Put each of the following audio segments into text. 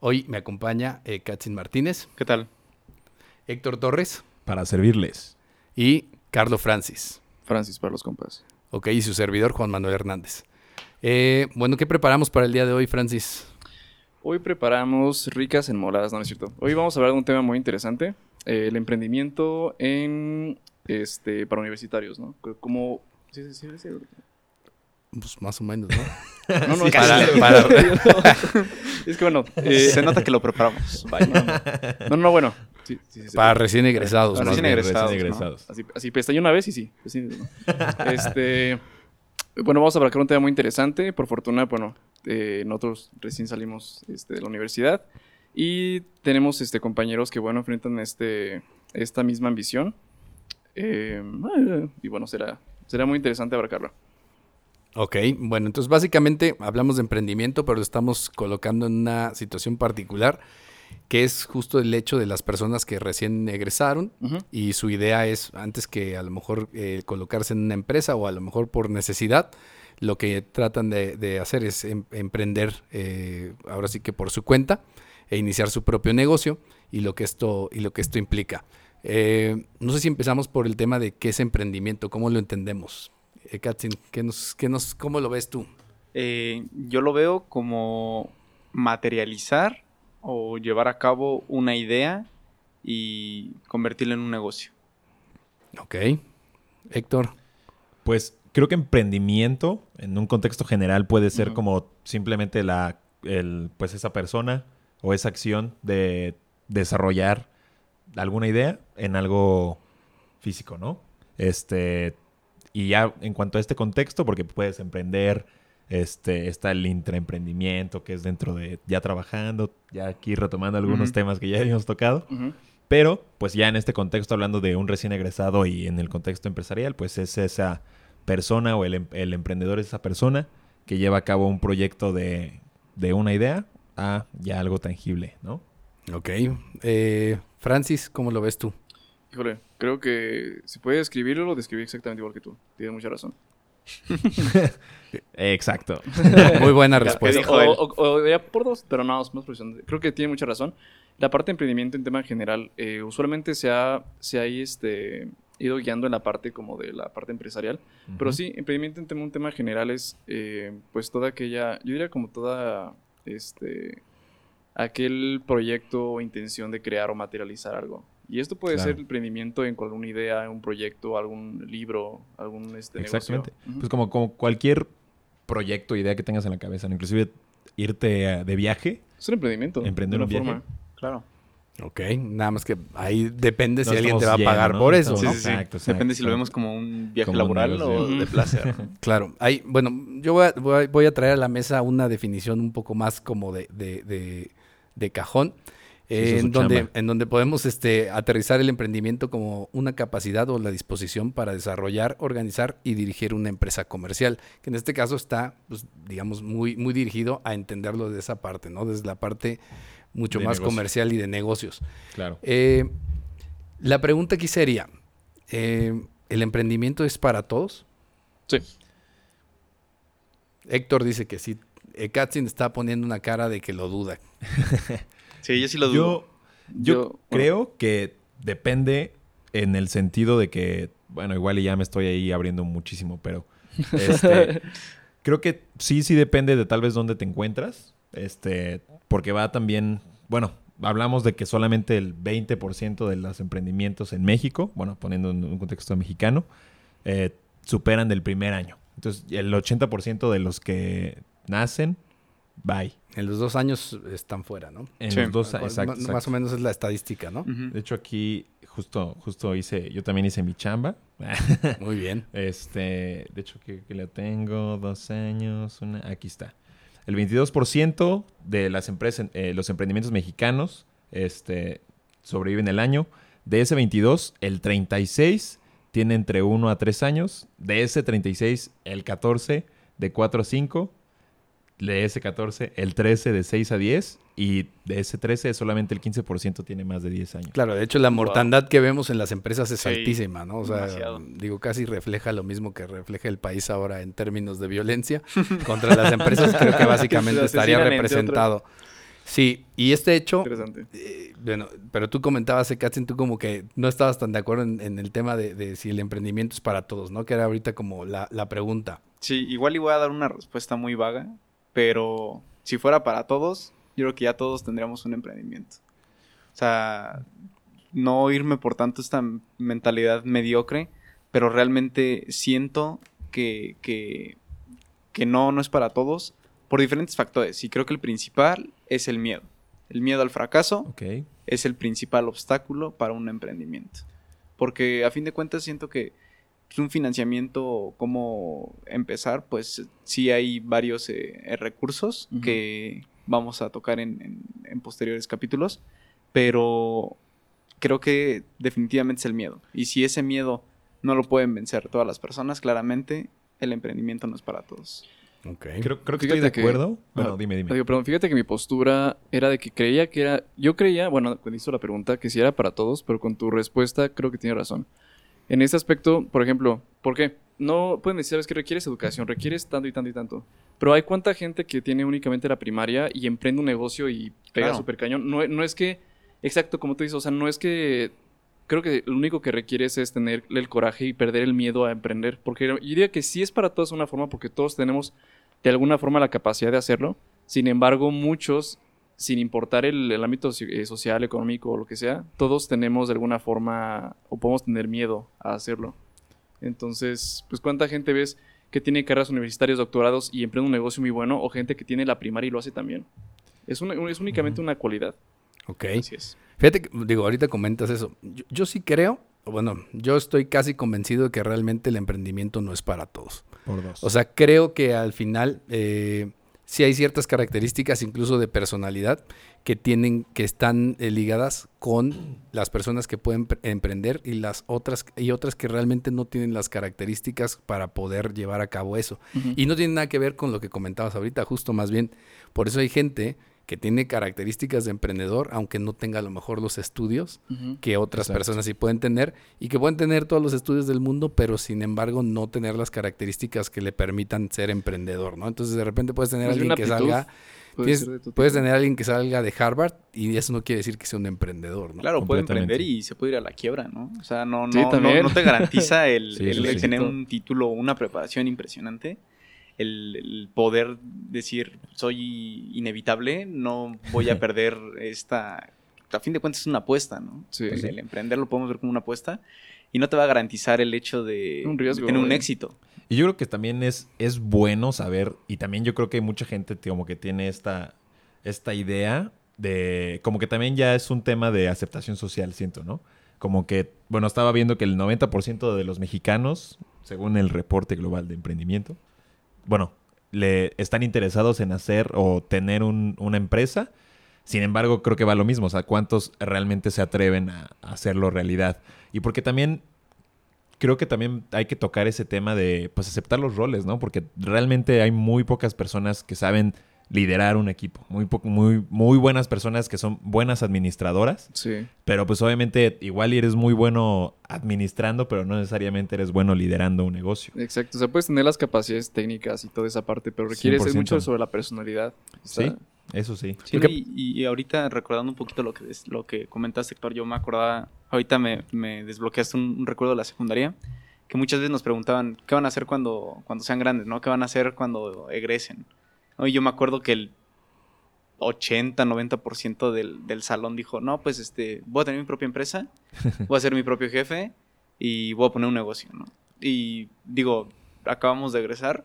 Hoy me acompaña eh, Katzin Martínez, ¿Qué tal? Héctor Torres para servirles. y Carlo Francis. Francis para los compas. Ok, y su servidor Juan Manuel Hernández. Eh, bueno, ¿qué preparamos para el día de hoy, Francis? Hoy preparamos ricas en moladas, no, no es cierto. Hoy vamos a hablar de un tema muy interesante, eh, el emprendimiento en este para universitarios, ¿no? Como sí, sí, sí, sí. Pues más o menos, ¿no? No, no, Sí, es que- para- para- es que bueno, eh, Se nota que lo preparamos. Vaya. no, no, bueno. Sí, sí, sí, sí. Para recién egresados. Para recién bien. egresados, recién ¿no? egresados. Así, así pestañé una vez y sí. sí, ¿no? este, bueno, vamos a abarcar un tema muy interesante. Por fortuna, bueno, eh, nosotros recién salimos este, de la universidad y tenemos este, compañeros que, bueno, enfrentan este, esta misma ambición. Eh, y bueno, será, será muy interesante abarcarlo. Ok, bueno, entonces básicamente hablamos de emprendimiento, pero lo estamos colocando en una situación particular, que es justo el hecho de las personas que recién egresaron y su idea es, antes que a lo mejor eh, colocarse en una empresa o a lo mejor por necesidad, lo que tratan de, de hacer es em- emprender, eh, ahora sí que por su cuenta, e iniciar su propio negocio y lo que esto, y lo que esto implica. Eh, no sé si empezamos por el tema de qué es emprendimiento, cómo lo entendemos. Eh, Katzin, ¿qué nos, qué nos, ¿cómo lo ves tú? Eh, yo lo veo como materializar o llevar a cabo una idea y convertirla en un negocio. Ok. Héctor. Pues creo que emprendimiento, en un contexto general, puede ser como simplemente la, el, pues esa persona o esa acción de desarrollar alguna idea en algo físico, ¿no? Este, y ya en cuanto a este contexto, porque puedes emprender, este, está el intraemprendimiento, que es dentro de ya trabajando, ya aquí retomando algunos temas que ya habíamos tocado. Pero, pues ya en este contexto, hablando de un recién egresado y en el contexto empresarial, pues es esa persona o el, em- el emprendedor es esa persona que lleva a cabo un proyecto de, de una idea a ya algo tangible, ¿no? Ok. Eh, Francis, ¿cómo lo ves tú? Híjole, creo que si puede describirlo, lo describí exactamente igual que tú. Tienes mucha razón. Exacto. Muy buena respuesta. o, o- o- o- ya por dos, pero no, es más profesional. Creo que tiene mucha razón. La parte de emprendimiento en tema general, eh, usualmente se ha, se ha este, ido guiando en la parte como de la parte empresarial. Pero sí, emprendimiento en tema, un tema general es eh, pues toda aquella, yo diría como toda, este, aquel proyecto o intención de crear o materializar algo. Y esto puede Claro. ser emprendimiento en alguna idea, un proyecto, algún libro, algún este, negocio. Exactamente. Ujú. Pues como, como cualquier proyecto, idea que tengas en la cabeza, ¿no? inclusive irte eh, de viaje. Es un emprendimiento. Emprender de un una viaje. forma. Claro. Ok, nada más que ahí depende si No alguien te va a pagar por ¿no? eso, Sí, ¿no? sí, sí. Exacto, exacto, Depende si lo vemos como un viaje Como un laboral o negocio. de placer. Claro, hay, bueno, yo voy a, voy a- voy a traer a la mesa una definición un poco más como de, de, de- de cajón, eh, en, donde, chamba. en donde podemos este, aterrizar el emprendimiento como una capacidad o la disposición para desarrollar, organizar y dirigir una empresa comercial, que en este caso está, pues, digamos, muy, muy dirigido a entenderlo de esa parte, ¿no? Desde la parte mucho De más negocio. comercial y de negocios. Claro. Eh, la pregunta aquí sería, eh, ¿el emprendimiento es para todos? Sí. Héctor dice que sí. Eh, Katzin está poniendo una cara de que lo duda. Sí, yo sí lo dudo. Yo, yo, Yo- creo que depende en el sentido de que, bueno, igual y ya me estoy ahí abriendo muchísimo, pero este, creo que sí, sí depende de tal vez dónde te encuentras, este, porque va también, bueno, hablamos de que solamente el 20% de los emprendimientos en México, bueno, poniendo en un contexto mexicano, eh, superan del primer año. Entonces, el 80% de los que nacen, bye. En los dos años están fuera, ¿no? En Sí. los dos, Ma- exacto, Más exacto. o menos es la estadística, ¿no? De hecho, aquí justo, justo hice, yo también hice mi chamba. Muy bien. este, de hecho, que, que la tengo, dos años, una, aquí está. El 22% de las empresas, eh, los emprendimientos mexicanos este, sobreviven el año. De ese 22, el 36 tiene entre 1 a 3 años. De ese 36, el 14 de 4 a 5. De ese 14, el 13 de 6 a 10. Y de ese 13, solamente el 15% tiene más de 10 años. Claro, de hecho la mortandad que vemos en las empresas es Sí, altísima, ¿no? O sea, demasiado. digo, casi refleja lo mismo que refleja el país ahora en términos de violencia contra las empresas, creo que básicamente estaría representado. Sí, y este hecho, Interesante. eh, bueno, pero tú comentabas, Katzen, tú como que no estabas tan de acuerdo en, en el tema de, de si el emprendimiento es para todos, ¿no? Que era ahorita como la, la pregunta. Sí, igual y voy a dar una respuesta muy vaga, pero si fuera para todos, yo creo que ya todos tendríamos un emprendimiento. O sea, no irme por tanto esta mentalidad mediocre, pero realmente siento que, que, que no, no es para todos por diferentes factores. Y creo que el principal es el miedo. El miedo al fracaso es el principal obstáculo para un emprendimiento. Porque a fin de cuentas siento que un financiamiento, cómo empezar, pues sí hay varios eh, eh, recursos que vamos a tocar en, en- en posteriores capítulos, pero creo que definitivamente es el miedo. Y si ese miedo no lo pueden vencer todas las personas, claramente el emprendimiento no es para todos. Ok. Creo, creo que Fíjate estoy de que- acuerdo. Bueno, dime, dime. Digo, perdón, fíjate que mi postura era de que creía que era. Yo creía, bueno, cuando hizo la pregunta, que sí era para todos, pero con tu respuesta creo que tiene razón. En este aspecto, por ejemplo, ¿por qué? No pueden decir, sabes que requieres educación, requieres tanto y tanto y tanto. Pero hay cuánta gente que tiene únicamente la primaria y emprende un negocio y pega Claro. súper cañón. No, no es que, exacto, como tú dices, o sea, no es que. Creo que lo único que requieres es tener el coraje y perder el miedo a emprender. Porque yo diría que sí es para todos una forma, porque todos tenemos de alguna forma la capacidad de hacerlo. Sin embargo, muchos, sin importar el, el ámbito eh, social, económico o lo que sea, todos tenemos de alguna forma o podemos tener miedo a hacerlo. Entonces, pues cuánta gente ves que tiene carreras universitarias, doctorados y emprende un negocio muy bueno o gente que tiene la primaria y lo hace también. Es, una- es únicamente una cualidad. Ok. Así es. Fíjate, que, digo, ahorita comentas eso. Yo, yo sí creo, o bueno, yo estoy casi convencido de que realmente el emprendimiento no es para todos. Por dos. O sea, creo que al final eh, sí hay ciertas características, incluso de personalidad, que tienen, que están eh, ligadas con las personas que pueden pre- emprender y las otras, y otras que realmente no tienen las características para poder llevar a cabo eso. Y no tiene nada que ver con lo que comentabas ahorita, justo más bien. Por eso hay gente que tiene características de emprendedor, aunque no tenga a lo mejor los estudios que otras Exacto. personas sí pueden tener y que pueden tener todos los estudios del mundo, pero sin embargo no tener las características que le permitan ser emprendedor, ¿no? Entonces de repente puedes tener bien alguien que salga, tienes- puedes tener alguien que salga de Harvard y eso no quiere decir que sea un emprendedor, ¿no? Claro, puede emprender y se puede ir a la quiebra, ¿no? O sea, no, no, Sí, no, no te garantiza el, Sí, el sí, sí. tener un título, una preparación impresionante, el, el poder decir soy inevitable, no voy a perder esta... A fin de cuentas es una apuesta, ¿no? Sí. Pues el emprender lo podemos ver como una apuesta y no te va a garantizar el hecho de, Un riesgo, de tener un eh. éxito. Y yo creo que también es, es bueno saber, y también yo creo que mucha gente como que tiene esta, esta idea de, como que también ya es un tema de aceptación social, siento, ¿no? Como que, bueno, estaba viendo que el 90% de los mexicanos, según el reporte global de emprendimiento, bueno, le están interesados en hacer o tener un- una empresa. Sin embargo, creo que va lo mismo. O sea, ¿cuántos realmente se atreven a, a hacerlo realidad? Y porque también creo que también hay que tocar ese tema de pues aceptar los roles, ¿no? Porque realmente hay muy pocas personas que saben liderar un equipo. Muy, muy, muy buenas personas que son buenas administradoras. Sí. Pero pues obviamente igual eres muy bueno administrando, pero no necesariamente eres bueno liderando un negocio. Exacto, o sea, puedes tener las capacidades técnicas y toda esa parte, pero requiere ser 100%. mucho sobre la personalidad. O sea, Sí, eso sí. Sí, Porque- y, y ahorita recordando un poquito lo que, lo que comentaste, Héctor, yo me acordaba, ahorita me, me desbloqueaste un, un recuerdo de la secundaria, que muchas veces nos preguntaban, ¿qué van a hacer cuando, cuando sean grandes? ¿no? ¿Qué van a hacer cuando egresen? ¿No? Y yo me acuerdo que el 80, 90% del, del salón dijo, no, pues este, voy a tener mi propia empresa, voy a ser mi propio jefe y voy a poner un negocio, ¿no? Y digo, acabamos de egresar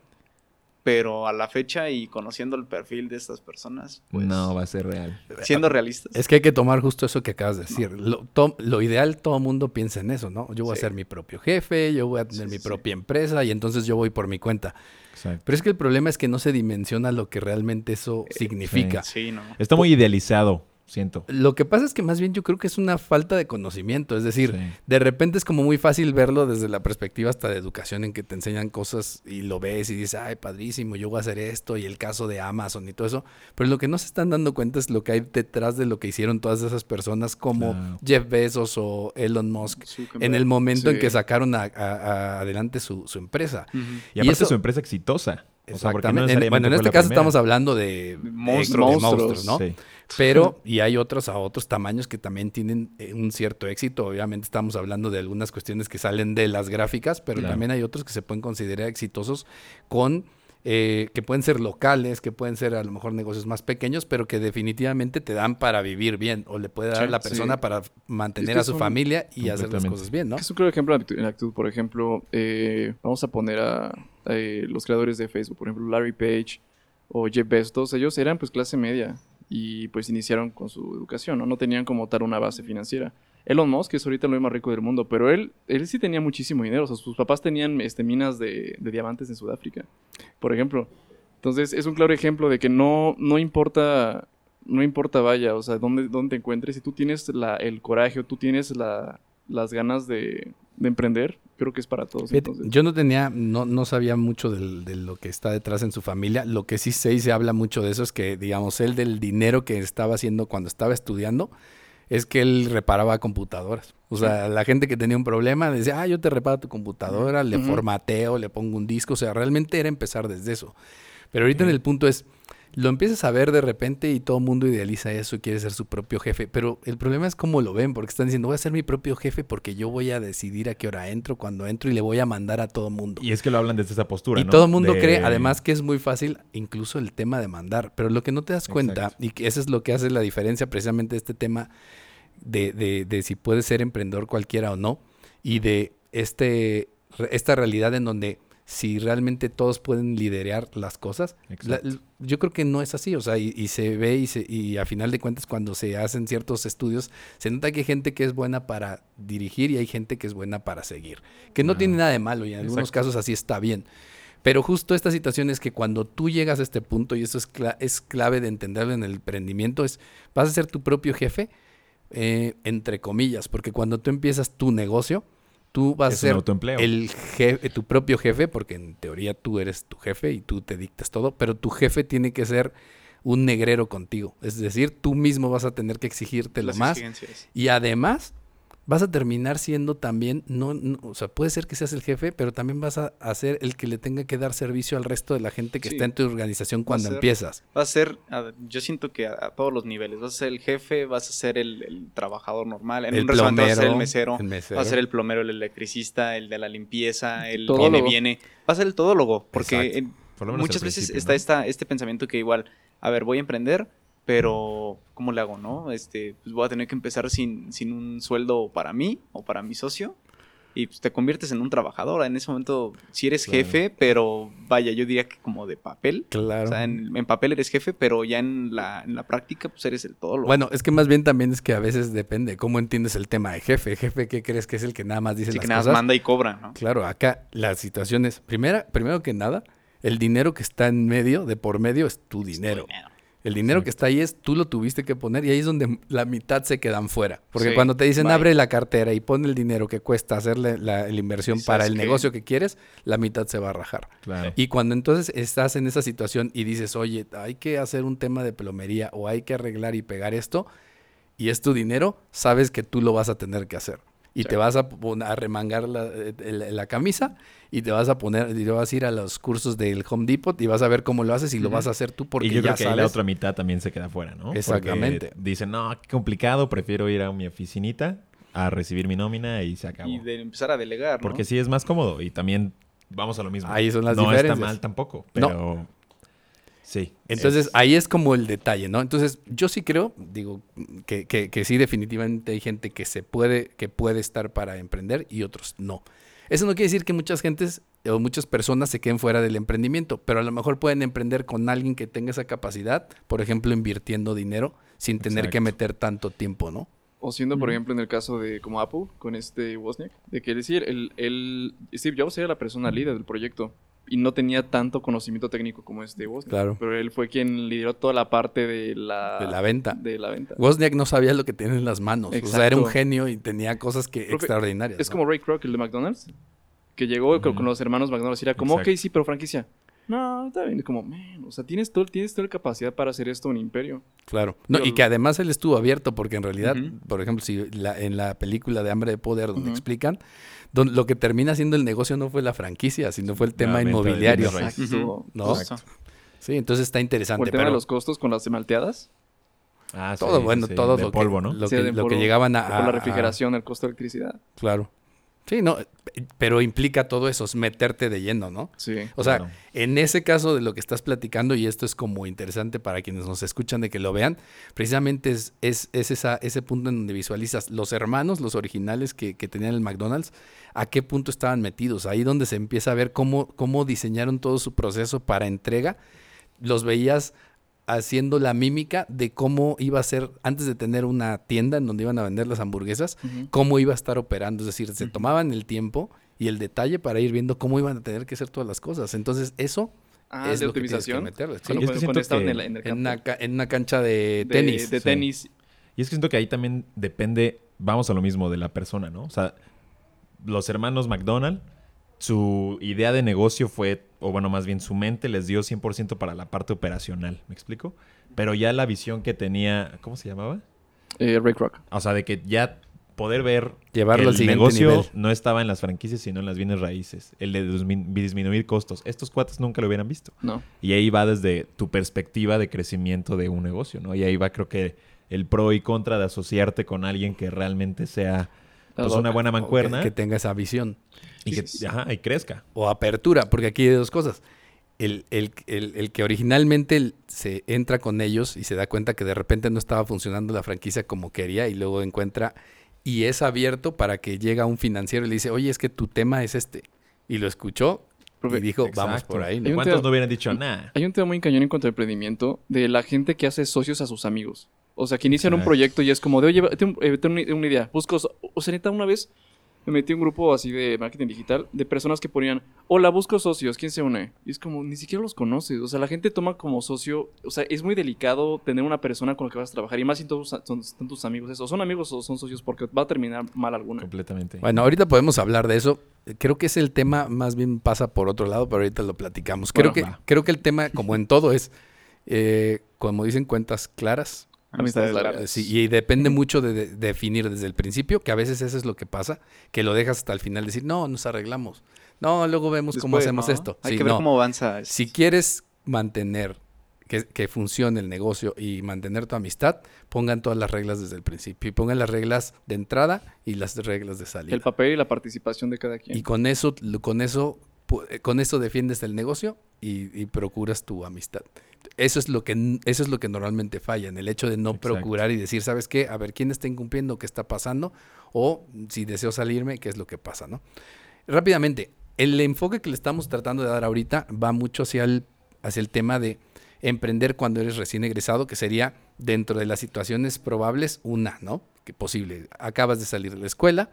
pero a la fecha y conociendo el perfil de estas personas, pues no va a ser real. siendo realistas. Es que hay que tomar justo eso que acabas de decir. Lo, to- lo ideal, todo mundo piensa en eso, ¿no? Yo voy a ser mi propio jefe, yo voy a tener Sí, mi sí, propia empresa y entonces yo voy por mi cuenta. Exacto. Pero es que el problema es que no se dimensiona lo que realmente Eh, eso significa. Sí, no. Está muy idealizado, siento. Lo que pasa es que más bien yo creo que es una falta de conocimiento, es decir, Sí. de repente es como muy fácil verlo desde la perspectiva hasta de educación en que te enseñan cosas y lo ves y dices, ay, padrísimo, yo voy a hacer esto y el caso de Amazon y todo eso, pero lo que no se están dando cuenta es lo que hay detrás de lo que hicieron todas esas personas como Claro. Jeff Bezos o Elon Musk Zuckerberg. en el momento en que sacaron a- a- a- adelante su, su empresa. Y aparte eso- su empresa exitosa. O sea, porque no Exactamente. En- bueno, en este caso primera. estamos hablando de De monstruos. de Monstruos. ¿no? Sí. Pero, y hay otros a otros tamaños que también tienen eh, un cierto éxito. Obviamente estamos hablando de algunas cuestiones que salen de las gráficas, pero Claro. también hay otros que se pueden considerar exitosos con, eh, que pueden ser locales, que pueden ser a lo mejor negocios más pequeños, pero que definitivamente te dan para vivir bien o le puede dar Sí, a la sí. persona para mantener Es que a su familia y hacer las cosas bien, ¿no? Es un claro ejemplo en actitud, en actitud. Por ejemplo, eh, vamos a poner a, eh, los creadores de Facebook, por ejemplo, Larry Page o Jeff Bezos, todos ellos eran pues clase media y pues iniciaron con su educación, ¿no? No tenían como tal una base financiera. Elon Musk es ahorita el más rico del mundo, pero él, él sí tenía muchísimo dinero. O sea, sus papás tenían este, minas de, de diamantes en Sudáfrica, por ejemplo. Entonces, es un claro ejemplo de que no, no importa, no importa, vaya, o sea, dónde, dónde te encuentres, si tú tienes la, el coraje o tú tienes la, las ganas de, de emprender, creo que es para todos. Entonces. yo no tenía, no, no sabía mucho del- de lo que está detrás en su familia. Lo que sí sé y se habla mucho de eso es que, digamos, él del dinero que estaba haciendo cuando estaba estudiando, es que él reparaba computadoras. O sea, la gente que tenía un problema decía, ah, yo te reparo tu computadora, le formateo, le pongo un disco. O sea, realmente era empezar desde eso. Pero ahorita en el punto es, lo empiezas a ver de repente y todo el mundo idealiza eso y quiere ser su propio jefe. Pero el problema es cómo lo ven, porque están diciendo, voy a ser mi propio jefe porque yo voy a decidir a qué hora entro, cuando entro y le voy a mandar a todo mundo. Y es que lo hablan desde esa postura, Y ¿no? todo el mundo De- cree, además, que es muy fácil, incluso el tema de mandar. Pero lo que no te das cuenta, Exacto. y que eso es lo que hace la diferencia precisamente de este tema de, de- de si puede ser emprendedor cualquiera o no, y de este, esta realidad en donde si realmente todos pueden liderar las cosas, la- yo creo que no es así, o sea, y, y se ve y, se, y a final de cuentas cuando se hacen ciertos estudios, se nota que hay gente que es buena para dirigir y hay gente que es buena para seguir, que no tiene nada de malo y en algunos casos así está bien. Pero justo esta situación es que cuando tú llegas a este punto, y eso es, es clave de entenderlo en el emprendimiento, es vas a ser tu propio jefe, eh, entre comillas, porque cuando tú empiezas tu negocio, tú vas Es a ser el jefe, tu propio jefe, porque en teoría tú eres tu jefe y tú te dictas todo, pero tu jefe tiene que ser un negrero contigo. Es decir, tú mismo vas a tener que exigirte lo Las más. y además vas a terminar siendo también, no, no- o sea, puede ser que seas el jefe, pero también vas a, a ser el que le tenga que dar servicio al resto de la gente que Sí. está en tu organización cuando ser- empiezas. Vas a ser, a- yo siento que a, a todos los niveles, vas a ser el jefe, vas a ser el, el trabajador normal, en El un restaurante vas a ser el plomero, mesero, el mesero. vas a ser el plomero, el electricista, el de la limpieza, el Todólogo. viene, viene, vas a ser el todólogo, porque Por lo menos muchas veces está esta, este pensamiento que igual, a ver, voy a emprender, pero ¿cómo le hago, no? Este, pues voy a tener que empezar sin, sin un sueldo para mí o para mi socio. Y pues te conviertes en un trabajador. En ese momento, si eres Claro. jefe, pero vaya, yo diría que como de papel. Claro. O sea, en, en papel eres jefe, pero ya en la, en la práctica, pues eres el todo. Bueno, es que más bien también es que a veces depende cómo entiendes el tema de jefe. Jefe, ¿qué crees que es el que nada más dice Así las que nada más cosas? manda y cobra, ¿no? Claro, acá la situación es, primera, primero que nada, el dinero que está en medio, de por medio, es tu dinero. El dinero que está ahí es, tú lo tuviste que poner y ahí es donde la mitad se quedan fuera. Porque Sí, cuando te dicen bye. abre la cartera y pon el dinero que cuesta hacerle la, la inversión para el negocio que quieres, la mitad se va a rajar. Claro. Y cuando entonces estás en esa situación y dices, oye, hay que hacer un tema de plomería o hay que arreglar y pegar esto, y es tu dinero, sabes que tú lo vas a tener que hacer. Y Sí. te vas a, a remangar la, eh, la- la camisa y te vas a poner, y te vas a ir a los cursos del Home Depot y vas a ver cómo lo haces y lo vas a hacer tú porque y yo ya creo que ahí sabes. la otra mitad también se queda fuera, ¿no? Porque Exactamente. Dicen, no, qué complicado, prefiero ir a mi oficinita a recibir mi nómina y se acabó. Y de empezar a delegar, ¿no? Porque sí es más cómodo y también vamos a lo mismo. Ahí son las no diferencias. está mal tampoco, No. Sí. Entonces es- ahí es como el detalle, ¿no? Entonces yo sí creo, digo, que, que, que sí definitivamente hay gente que se puede, que puede estar para emprender y otros no. Eso no quiere decir que muchas gentes o muchas personas se queden fuera del emprendimiento, pero a lo mejor pueden emprender con alguien que tenga esa capacidad, por ejemplo, invirtiendo dinero sin tener que meter tanto tiempo, ¿no? O siendo, por ejemplo, en el caso de como Apple, con este Wozniak, de que decir, el, el Steve Jobs era la persona líder del proyecto y no tenía tanto conocimiento técnico como este Wozniak. Claro. Pero él fue quien lideró toda la parte de la, De la venta. De la venta. Wozniak no sabía lo que tenía en las manos. O sea, era un genio y tenía cosas que Creo que extraordinarias. Es ¿no? como Ray Kroc, el de McDonald's, que llegó con- con los hermanos McDonald's y era como, Exacto. ok, sí, pero franquicia. No, está bien. Es como, man, o sea, tienes, todo, tienes toda la capacidad para hacer esto un imperio. Claro. No, Pero- y que además él estuvo abierto, porque en realidad, por ejemplo, si la- en la película de Hambre de Poder, donde explican, don- lo que termina siendo el negocio no fue la franquicia, sino fue el tema inmobiliario. Exacto. ¿No? Exacto. Sí, entonces está O interesante. el tema pero de los costos con las malteadas. Ah, todo, sí, sí, bueno, sí, todo de lo polvo, que, ¿no? lo Sí, que, llegaban a, por la a- refrigeración, el costo de electricidad. Claro. Sí, no, pero implica todo eso, es meterte de lleno, ¿no? Sí. O sea, Claro. en ese caso de lo que estás platicando, y esto es como interesante para quienes nos escuchan de que lo vean, precisamente es, es, es esa, ese punto en donde visualizas los hermanos, los originales que, que tenían el McDonald's, a qué punto estaban metidos. Ahí donde se empieza a ver cómo, cómo diseñaron todo su proceso para entrega. Los veías haciendo la mímica de cómo iba a ser, antes de tener una tienda en donde iban a vender las hamburguesas, cómo iba a estar operando. Es decir, se tomaban el tiempo y el detalle para ir viendo cómo iban a tener que hacer todas las cosas. Entonces, eso Ah, es de lo que tienes que optimización. Sí, Cuando, es que cuando siento estaban que en, el en, una, en una cancha de De- tenis. De, sí. tenis. Y es que siento que ahí también depende, vamos a lo mismo, de la persona, ¿no? O sea, los hermanos McDonald, su idea de negocio fue, o bueno, más bien su mente les dio 100% para la parte operacional, ¿me explico? Pero ya la visión que tenía, ¿cómo se llamaba? Eh, Ray Kroc. O sea, de que ya poder ver Llevarlo al el negocio nivel. no estaba en las franquicias, sino en las bienes raíces. El de dismin- disminuir costos. Estos cuates nunca lo hubieran visto. No. Y ahí va desde tu perspectiva de crecimiento de un negocio, ¿no? Y ahí va creo que el pro y contra de asociarte con alguien que realmente sea pues, una buena que- mancuerna Que, tenga esa visión. y que ajá, y crezca. O apertura, porque aquí hay dos cosas. El, el- el- el que originalmente se entra con ellos y se da cuenta que de repente no estaba funcionando la franquicia como quería y luego encuentra y es abierto para que llega un financiero y le dice, oye, es que tu tema es este. Y lo escuchó y dijo, vamos por ahí. ¿no? ¿Cuántos tema- no hubieran dicho nada? Hay un tema muy cañón en cuanto al emprendimiento de la gente que hace socios a sus amigos. O sea, que inician un proyecto y es como de, oye, tengo, eh, tengo una, una idea. Busco, o sea, neta, una vez me metí en un grupo así de marketing digital de personas que ponían, hola, busco socios, ¿quién se une? Y es como, ni siquiera los conoces. O sea, la gente toma como socio, o sea, es muy delicado tener una persona con la que vas a trabajar. Y más si todos son, son tus amigos, eso. Son amigos o son socios porque va a terminar mal alguna. Completamente. Bueno, ahorita podemos hablar de eso. Creo que es el tema, más bien pasa por otro lado, pero ahorita lo platicamos. Creo, Bueno, que, va. creo que el tema, como en todo, es, eh, como dicen, cuentas claras. Amistades largas. Sí, y depende mucho de, de- definir desde el principio, que a veces eso es lo que pasa, que lo dejas hasta el final, decir, no, nos arreglamos. No, luego vemos cómo hacemos ¿no? esto. Hay Sí, que ver no. cómo avanza. esto. Si quieres mantener que, que funcione el negocio y mantener tu amistad, pongan todas las reglas desde el principio. Y pongan las reglas de entrada y las reglas de salida. El papel y la participación de cada quien. Y con eso, con eso, con eso defiendes el negocio y, y procuras tu amistad. Eso es lo que eso es lo que normalmente falla, en el hecho de no Exacto. procurar y decir, ¿sabes qué? A ver quién está incumpliendo, qué está pasando, o si deseo salirme, qué es lo que pasa, ¿no? Rápidamente, el enfoque que le estamos tratando de dar ahorita va mucho hacia el, hacia el tema de emprender cuando eres recién egresado, que sería dentro de las situaciones probables una, ¿no? Que posible. Acabas de salir de la escuela,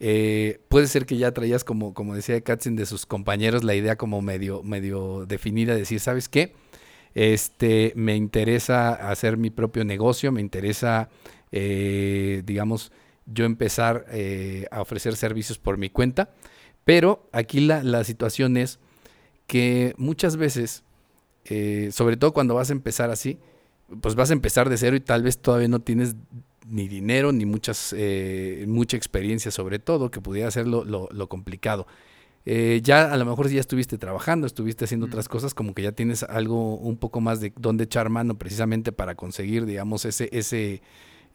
eh, puede ser que ya traías, como, como decía Katzen, de sus compañeros, la idea como medio, medio definida, decir, ¿sabes qué? Este, me interesa hacer mi propio negocio, me interesa, eh, digamos, yo empezar eh, a ofrecer servicios por mi cuenta, pero aquí la, la situación es que muchas veces, sobre todo cuando vas a empezar así, pues vas a empezar de cero y tal vez todavía no tienes ni dinero ni muchas eh, mucha experiencia sobre todo que pudiera ser lo, lo- lo complicado Eh, ya a lo mejor si ya estuviste trabajando estuviste haciendo otras cosas como que ya tienes algo un poco más de dónde echar mano precisamente para conseguir digamos ese ese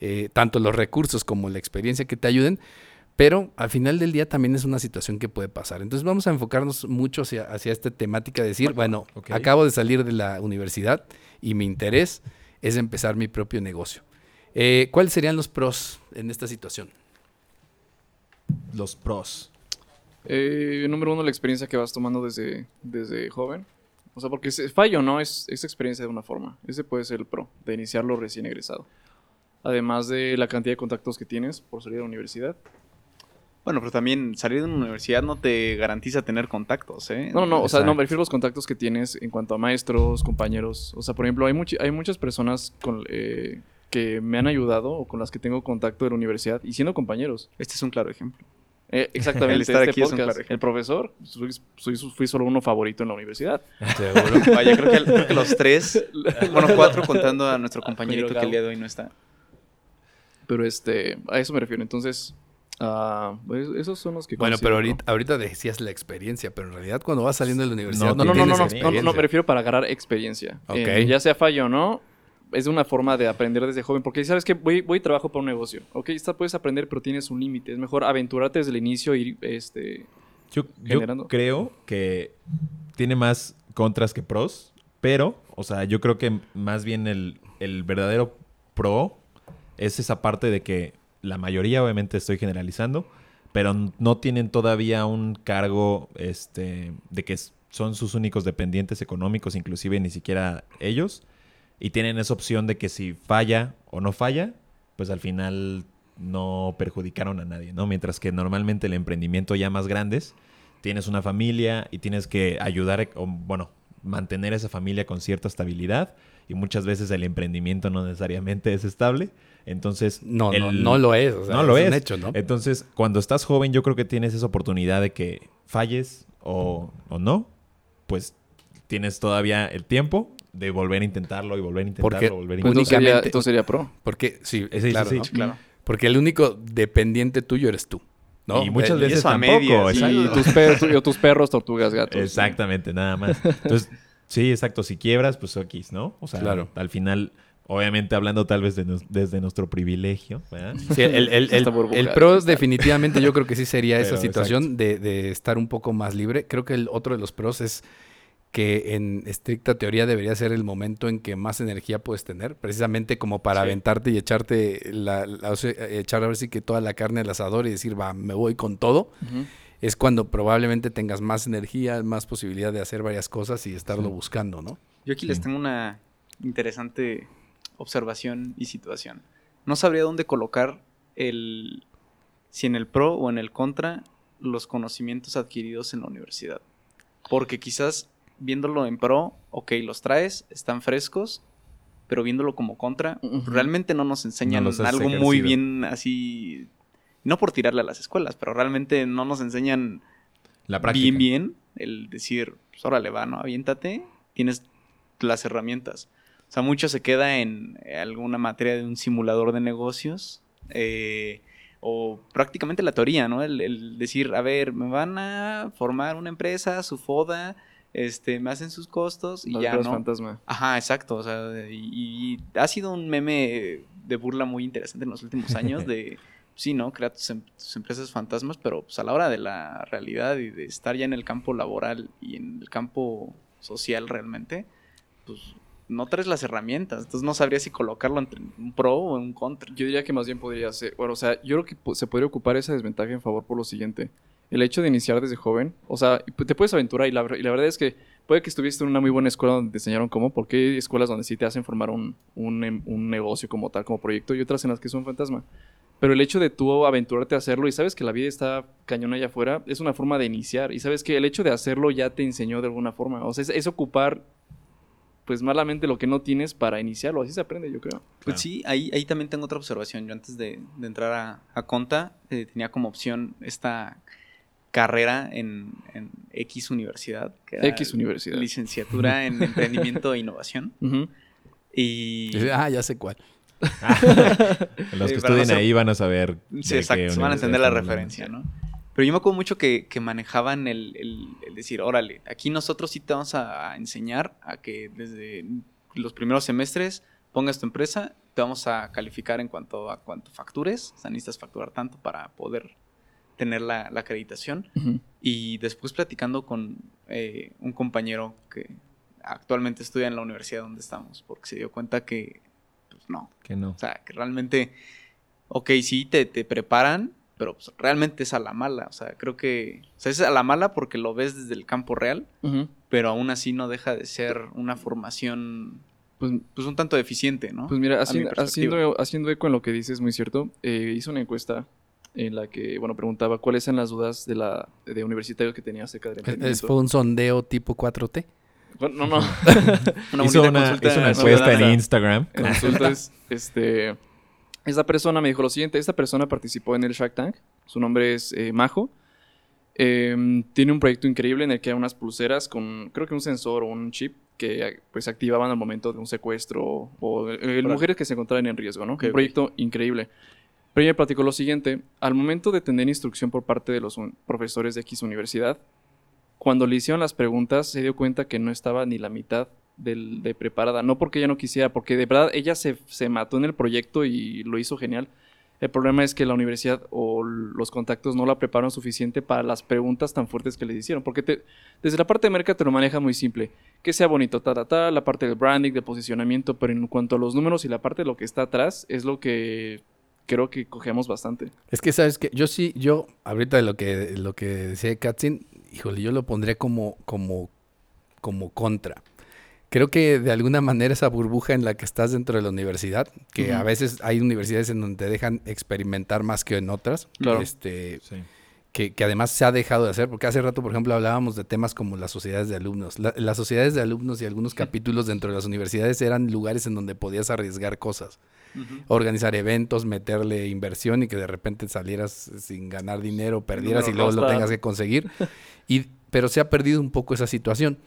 eh, tanto los recursos como la experiencia que te ayuden pero al final del día también es una situación que puede pasar. Entonces vamos a enfocarnos mucho hacia, hacia esta temática de decir, bueno, acabo de salir de la universidad y mi interés es empezar mi propio negocio. Eh, ¿Cuáles serían los pros en esta situación? Los pros. Eh, número uno, la experiencia que vas tomando desde, desde joven. O sea, porque fallo, ¿no? Es, es experiencia de una forma. Ese puede ser el pro, de iniciarlo recién egresado. Además de la cantidad de contactos que tienes por salir de la universidad. Bueno, pero también salir de una universidad no te garantiza tener contactos, ¿eh? No, no, o sea, no, me refiero a los contactos que tienes en cuanto a maestros, compañeros. O sea, por ejemplo, hay, muchi- hay muchas personas con, eh, que me han ayudado o con las que tengo contacto de la universidad y siendo compañeros. Este es un claro ejemplo. Eh, exactamente, El estar este aquí es un podcast. claro ejemplo. el profesor, soy, soy- fui solo uno favorito en la universidad. Seguro. Vaya, creo que, creo que los tres, bueno, cuatro contando a nuestro compañerito que el día de hoy no está. Pero este, a eso me refiero. Entonces, ah, pues, esos son los que Bueno, pero ¿no? ahorita, decías la experiencia, pero en realidad cuando vas saliendo de la universidad No, no, no, no, tienes no, no, no, experiencia. no, me refiero para agarrar experiencia. Ok. Eh, ya sea fallo o no, es una forma de aprender desde joven. Porque sabes que voy, voy y trabajo para un negocio. Ok, esta puedes aprender, pero tienes un límite. Es mejor aventurarte desde el inicio y ir, este... Yo, yo generando. creo que tiene más contras que pros, pero, o sea, yo creo que más bien el, el verdadero pro es esa parte de que la mayoría, obviamente estoy generalizando, pero no tienen todavía un cargo este, de que son sus únicos dependientes económicos, inclusive ni siquiera ellos, y tienen esa opción de que si falla o no falla, pues al final no perjudicaron a nadie, ¿no? Mientras que normalmente el emprendimiento ya más grandes, tienes una familia y tienes que ayudar, o, bueno, mantener esa familia con cierta estabilidad y muchas veces el emprendimiento no necesariamente es estable. Entonces, No, no, no lo es. O sea, no lo es. es. un hecho, ¿no? Entonces, cuando estás joven, yo creo que tienes esa oportunidad de que falles o, o no, pues tienes todavía el tiempo de volver a intentarlo y volver a intentarlo, Porque, volver a Pues intentarlo. sería, Únicamente- entonces sería pro. Porque, sí, sí, claro, claro. Porque el único dependiente tuyo eres tú. ¿no? Y muchas veces eso a tampoco. medias, sí. Y tus, perros, y tus perros, tortugas, gatos. Exactamente, nada más. Entonces, sí, exacto. Si quiebras, pues X, ¿no? O sea, Claro. al final, obviamente hablando tal vez de nos- desde nuestro privilegio, ¿verdad? Sí, el, el- el- pro cristal. definitivamente yo creo que sí sería esa situación de, de estar un poco más libre. Creo que el otro de los pros es que en estricta teoría debería ser el momento en que más energía puedes tener, precisamente como para Sí. aventarte y echarte la, la- o sea, echar a ver si que toda la carne al asador y decir, va, me voy con todo. Es cuando probablemente tengas más energía, más posibilidad de hacer varias cosas y estarlo Sí. buscando, ¿no? Yo aquí les tengo una interesante observación y situación. No sabría dónde colocar el si en el pro o en el contra los conocimientos adquiridos en la universidad. Porque quizás viéndolo en pro, ok, los traes, están frescos, pero viéndolo como contra, realmente no nos enseñan algo muy bien así, no por tirarle a las escuelas, pero realmente no nos enseñan La práctica. bien, bien, el decir, pues órale, va, ¿no? Aviéntate, tienes las herramientas. O sea, mucho se queda en alguna materia de un simulador de negocios, eh, o prácticamente la teoría, ¿no? El, el decir, a ver, me van a formar una empresa, su FODA, este, me hacen sus costos y ya, ¿no? fantasma. Ajá, exacto. O sea, y, y ha sido un meme de burla muy interesante en los últimos años de, sí, ¿no? Crea tus, em- tus empresas fantasmas, pero pues a la hora de la realidad y de estar ya en el campo laboral y en el campo social realmente, pues no traes las herramientas. Entonces no sabría si colocarlo entre un pro o un contra. Yo diría que más bien podría ser, bueno, o sea, yo creo que se podría ocupar esa desventaja en favor por lo siguiente. El hecho de iniciar desde joven, o sea, te puedes aventurar y la, ver- y la verdad es que puede que estuviste en una muy buena escuela donde te enseñaron cómo, porque hay escuelas donde sí te hacen formar un, un, em- un negocio como tal, como proyecto, y otras en las que son fantasma. Pero el hecho de tú aventurarte a hacerlo y sabes que la vida está cañona allá afuera, es una forma de iniciar. Y sabes que el hecho de hacerlo ya te enseñó de alguna forma. O sea, es, es ocupar, pues malamente lo que no tienes para iniciarlo. Así se aprende, yo creo. Pues Claro. sí, ahí, ahí también tengo otra observación. Yo antes de, de entrar a, a Conta eh, tenía como opción esta carrera en, en X universidad. que era X universidad. Licenciatura en Emprendimiento e Innovación. Y... Ah, ya sé cuál. Los Sí, que no estudien ahí van a saber. Sí, exacto, se van a entender la referencia, ¿no? Pero yo me acuerdo mucho que, que manejaban el, el- el decir, órale, aquí nosotros sí te vamos a enseñar a que desde los primeros semestres pongas tu empresa, te vamos a calificar en cuanto a cuánto factures, o sea, necesitas facturar tanto para poder tener la, la acreditación. Y después platicando con eh, un compañero que actualmente estudia en la universidad donde estamos, porque se dio cuenta que, pues no, Que no. o sea, que realmente, ok, sí, te, te preparan, pero pues, realmente es a la mala. O sea, creo que. O sea, es a la mala porque lo ves desde el campo real, pero aún así no deja de ser una formación. Pues, Pues un tanto deficiente, ¿no? pues mira, A mi haci- perspectiva. haciendo, haciendo eco en lo que dices, muy cierto, eh, hice una encuesta en la que, bueno, preguntaba cuáles eran las dudas de la de universitario que tenía acerca del emprendimiento. fue un sondeo tipo 4T. Bueno, no, no. Una hizo una, consulta hizo una encuesta en. Instagram. Consultas, este... Esta persona me dijo lo siguiente, esta persona participó en el Shark Tank, su nombre es eh, Majo, Em, tiene un proyecto increíble en el que hay unas pulseras con, creo que un sensor o un chip que pues activaban al momento de un secuestro o eh, mujeres que se encontraban en riesgo, ¿no? Un proyecto increíble. Pero ella platicó lo siguiente, al momento de tener instrucción por parte de los profesores de X universidad, cuando le hicieron las preguntas se dio cuenta que no estaba ni la mitad de preparada. No porque ella no quisiera, porque de verdad ella se, se mató en el proyecto y lo hizo genial. El problema es que la universidad o los contactos no la prepararon suficiente para las preguntas tan fuertes que les hicieron. Porque desde la parte de merca te lo maneja muy simple. Que sea bonito, ta, ta, ta, la parte del branding, de posicionamiento, pero en cuanto a los números y la parte de lo que está atrás, es lo que creo que cogemos bastante. Es que, ¿sabes que Yo sí, yo, ahorita de lo que, lo que decía Katzin, híjole, yo lo pondré como, como, como contra. Creo que de alguna manera esa burbuja en la que estás dentro de la universidad, que a veces hay universidades en donde te dejan experimentar más que en otras, Claro. este, Sí. que, que además se ha dejado de hacer, porque hace rato, por ejemplo, hablábamos de temas como las sociedades de alumnos. La- las sociedades de alumnos y algunos capítulos dentro de las universidades eran lugares en donde podías arriesgar cosas Organizar eventos, meterle inversión y que de repente salieras sin ganar dinero, perdieras y luego lo tengas que conseguir. Y, pero se ha perdido un poco esa situación.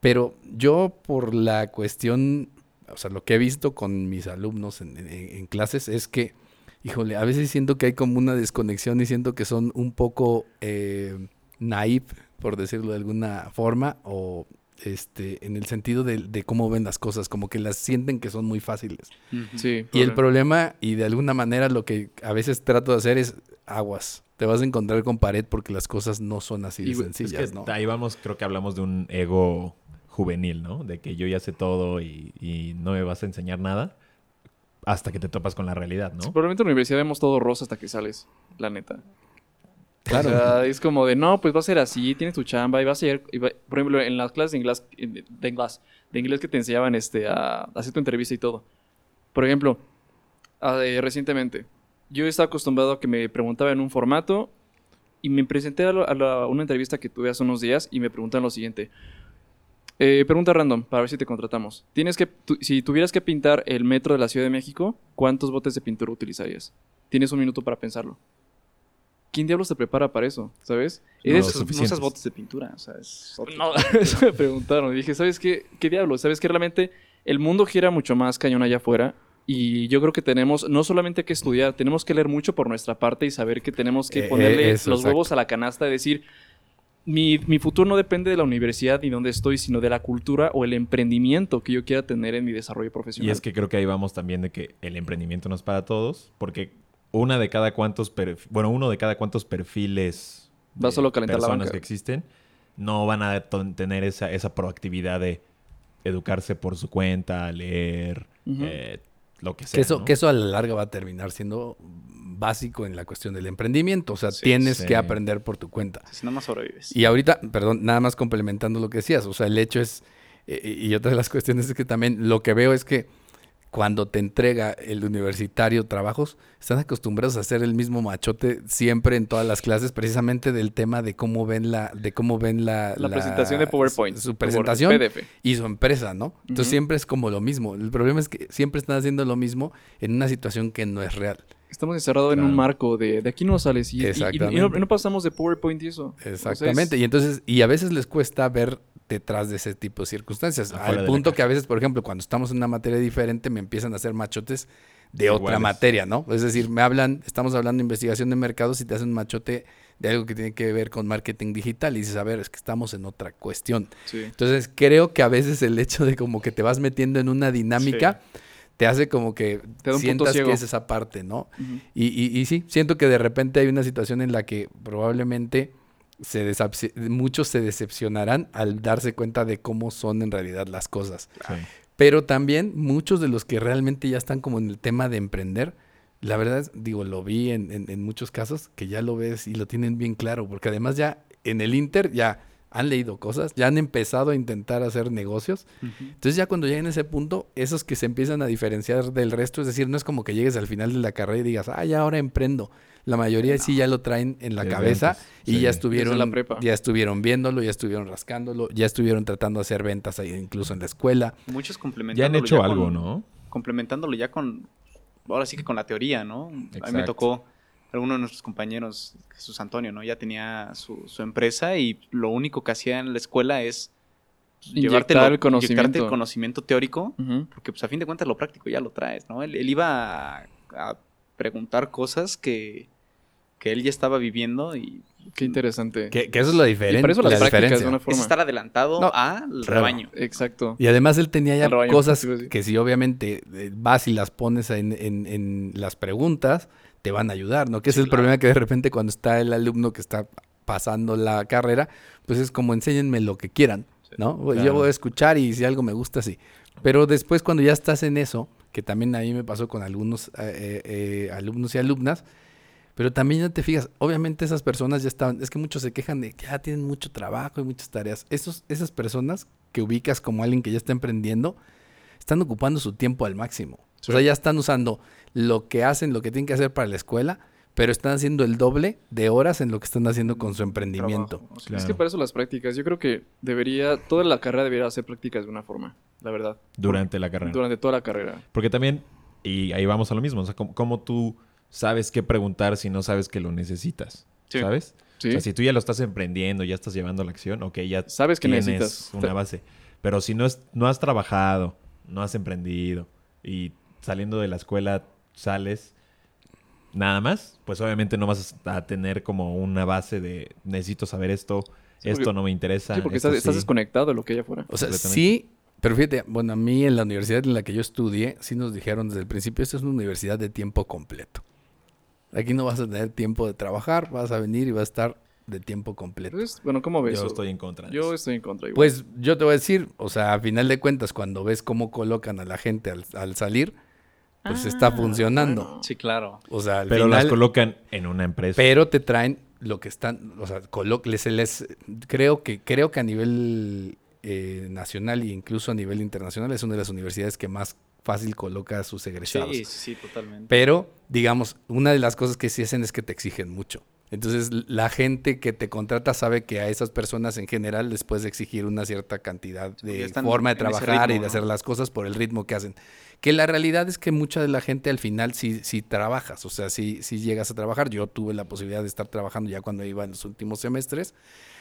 Pero yo por la cuestión, o sea, lo que he visto con mis alumnos en, en- en clases es que, híjole, a veces siento que hay como una desconexión y siento que son un poco eh, naive, por decirlo de alguna forma, o este, en el sentido de, de cómo ven las cosas, como que las sienten que son muy fáciles. Sí. Y el problema. y de alguna manera lo que a veces trato de hacer es aguas. Te vas a encontrar con pared porque las cosas no son así de Y, sencillas, es que ¿no? ahí vamos, creo que hablamos de un ego juvenil, ¿no? De que yo ya sé todo y, y no me vas a enseñar nada hasta que te topas con la realidad, ¿no? Probablemente en la universidad vemos todo rosa hasta que sales, la neta. Claro. O sea, es como de, no, pues va a ser así, tienes tu chamba y va a va- por ejemplo, en las clases de inglés, de inglés, de inglés que te enseñaban este, a hacer tu entrevista y todo. Por ejemplo, eh, recientemente, yo estaba acostumbrado a que me preguntaban en un formato y me presenté a, lo- a la- una entrevista que tuve hace unos días y me preguntan lo siguiente. Eh, pregunta random, para ver si te contratamos. Tienes que, tu- si tuvieras que pintar el metro de la Ciudad de México, ¿cuántos botes de pintura utilizarías? Tienes un minuto para pensarlo. ¿Quién diablos te prepara para eso? ¿Sabes? No, Eres- No usas botes de pintura, o sea, es otro- no, eso me preguntaron. Y dije, ¿sabes qué? ¿Qué diablos? ¿Sabes que realmente el mundo gira mucho más cañón allá afuera? Y yo creo que tenemos no solamente que estudiar, tenemos que leer mucho por nuestra parte y saber que tenemos que Eh, ponerle eh, eso, los exacto. huevos a la canasta, decir, mi, mi futuro no depende de la universidad ni dónde estoy, sino de la cultura o el emprendimiento que yo quiera tener en mi desarrollo profesional. Y es que creo que ahí vamos también de que el emprendimiento no es para todos, porque una de cada cuantos, perf- bueno, uno de cada cuantos perfiles Va de solo calentar la personas banca. que existen no van a tener esa, esa proactividad de educarse por su cuenta, leer, eh, lo que sea. Que eso, ¿no? que eso a la larga va a terminar siendo básico en la cuestión del emprendimiento. O sea, Sí, tienes sí. que aprender por tu cuenta. Si no más sobrevives. Y ahorita, perdón, nada más complementando lo que decías, o sea, el hecho es, eh, y otra de las cuestiones es que también lo que veo es que cuando te entrega el universitario trabajos, están acostumbrados a hacer el mismo machote siempre en todas las clases, precisamente del tema de cómo ven la, de cómo ven la, la, presentación de PowerPoint. su, presentación PDF. y su empresa, ¿no? Entonces siempre es como lo mismo. El problema es que siempre están haciendo lo mismo en una situación que no es real. Estamos encerrados en un marco de, de aquí no sales y, y- no, Exactamente. y no pasamos de PowerPoint y eso. Exactamente. Entonces, y entonces, y a veces les cuesta ver detrás de ese tipo de circunstancias. Afuera al punto que a veces, por ejemplo, cuando estamos en una materia diferente, me empiezan a hacer machotes de otra materia, ¿no? Es decir, me hablan, estamos hablando de investigación de mercados y te hacen un machote de algo que tiene que ver con marketing digital y dices, a ver, es que estamos en otra cuestión. sí. Entonces, creo que a veces el hecho de como que te vas metiendo en una dinámica te hace como que Te sientas que es esa parte, ¿no? Y, y, y sí, siento que de repente hay una situación en la que probablemente se muchos se decepcionarán al darse cuenta de cómo son en realidad las cosas. Sí. Pero también muchos de los que realmente ya están como en el tema de emprender, la verdad, es- digo, lo vi en, en- en muchos casos que ya lo ves y lo tienen bien claro, porque además ya en el Inter ya han leído cosas, ya han empezado a intentar hacer negocios. Entonces ya cuando llegan a ese punto, esos que se empiezan a diferenciar del resto, es decir, no es como que llegues al final de la carrera y digas, ah, ya ahora emprendo. La mayoría sí ya lo traen en la cabeza y sí. ya estuvieron, Desde la prepa. ya estuvieron viéndolo, ya estuvieron rascándolo, ya estuvieron tratando de hacer ventas ahí incluso en la escuela. Muchos Ya complementándolo. han hecho algo, ¿no? Complementándolo ya con. Ahora sí que con la teoría, ¿no? A mí me Exacto. tocó. Alguno de nuestros compañeros, Jesús Antonio, ¿no? Ya tenía su, su empresa y lo único que hacía en la escuela es Inyectar llevarte el conocimiento. el conocimiento teórico, porque pues a fin de cuentas lo práctico ya lo traes, ¿no? Él, él iba a, a preguntar cosas que, que él ya estaba viviendo y Qué interesante. Que, que eso es lo diferente. Y por eso las la prácticas diferencia. de una es forma. estar adelantado No, al claro. rebaño. Exacto. Y además él tenía ya rebaño, cosas que si obviamente eh, vas y las pones en, en- en las preguntas, te van a ayudar, ¿no? Que es el claro. problema que de repente cuando está el alumno que está pasando la carrera, pues es como enséñenme lo que quieran, ¿no? Yo voy a escuchar y si algo me gusta, sí. Pero después cuando ya estás en eso, que también a mí me pasó con algunos eh, eh, eh, alumnos y alumnas, pero también ya te fijas, obviamente esas personas ya estaban, es que muchos se quejan de que ya tienen mucho trabajo y muchas tareas. Esos, esas personas que ubicas como alguien que ya está emprendiendo, están ocupando su tiempo al máximo. O sea, ya están usando lo que hacen, lo que tienen que hacer para la escuela, pero están haciendo el doble de horas en lo que están haciendo con su emprendimiento. Trabajo, o sea, Claro. Es que para eso las prácticas. Yo creo que debería, toda la carrera debería hacer prácticas de una forma, la verdad. Durante la carrera. Durante toda la carrera. Porque también, y ahí vamos a lo mismo, o sea, ¿cómo, cómo tú sabes qué preguntar si no sabes que lo necesitas? Sí. ¿Sabes? Sí. O sea, si tú ya lo estás emprendiendo, ya estás llevando a la acción, ok, ya Sabes que tienes necesitas. una base. Pero si no, es, no has trabajado, no has emprendido y saliendo de la escuela sales nada más, pues obviamente no vas a tener como una base de necesito saber esto, Sí, esto porque- no me interesa. Sí, porque estás, estás desconectado de lo que hay afuera. O sea, sí, pero fíjate, bueno, a mí en la universidad en la que yo estudié, sí nos dijeron desde el principio, esto es una universidad de tiempo completo. Aquí no vas a tener tiempo de trabajar, vas a venir y vas a estar de tiempo completo. Entonces, bueno, ¿cómo ves? Yo eso? estoy en contra. Yo estoy en contra. igual. Pues yo te voy a decir, o sea, a final de cuentas, cuando ves cómo colocan a la gente al, al salir, pues está Ah, funcionando. bueno. Sí, claro. O sea, al Pero las colocan en una empresa. pero te traen lo que están, o sea, colo- les, les- creo que creo que a nivel eh, nacional e incluso a nivel internacional es una de las universidades que más fácil coloca a sus egresados. Sí, sí, totalmente. Pero, digamos, una de las cosas que sí hacen es que te exigen mucho. Entonces, la gente que te contrata sabe que a esas personas en general les puedes exigir una cierta cantidad de forma de trabajar y ritmo, de ¿no? hacer las cosas por el ritmo que hacen. Que la realidad es que mucha de la gente al final sí, sí trabajas, o sea, sí, sí llegas a trabajar. Yo tuve la posibilidad de estar trabajando ya cuando iba en los últimos semestres,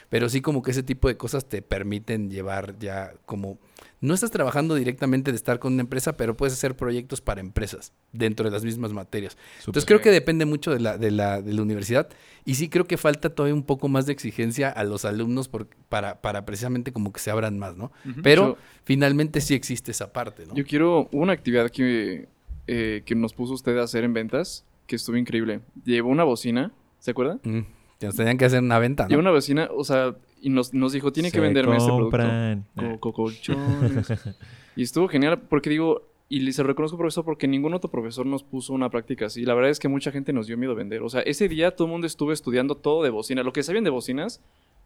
pero sí como que ese tipo de cosas te permiten llevar ya como... No estás trabajando directamente de estar con una empresa, pero puedes hacer proyectos para empresas dentro de las mismas materias. Entonces creo que depende mucho de la, de, la, de la universidad y sí creo que falta todavía un poco más de exigencia a los alumnos por- para, para precisamente como que se abran más, ¿no? Pero Yo- finalmente sí existe esa parte, ¿no? Yo quiero una actividad que, eh, que nos puso usted a hacer en ventas, que estuvo increíble. Llevó una bocina, ¿se acuerda? Mm, que nos tenían que hacer una venta, ¿no? Llevó una bocina, o sea, y nos, nos dijo, tiene que venderme este producto. compran. Co- co- colchones. y estuvo genial porque digo, y se reconozco profesor porque ningún otro profesor nos puso una práctica así. La verdad es que mucha gente nos dio miedo vender. O sea, ese día todo el mundo estuvo estudiando todo de bocina. Lo que sabían de bocinas,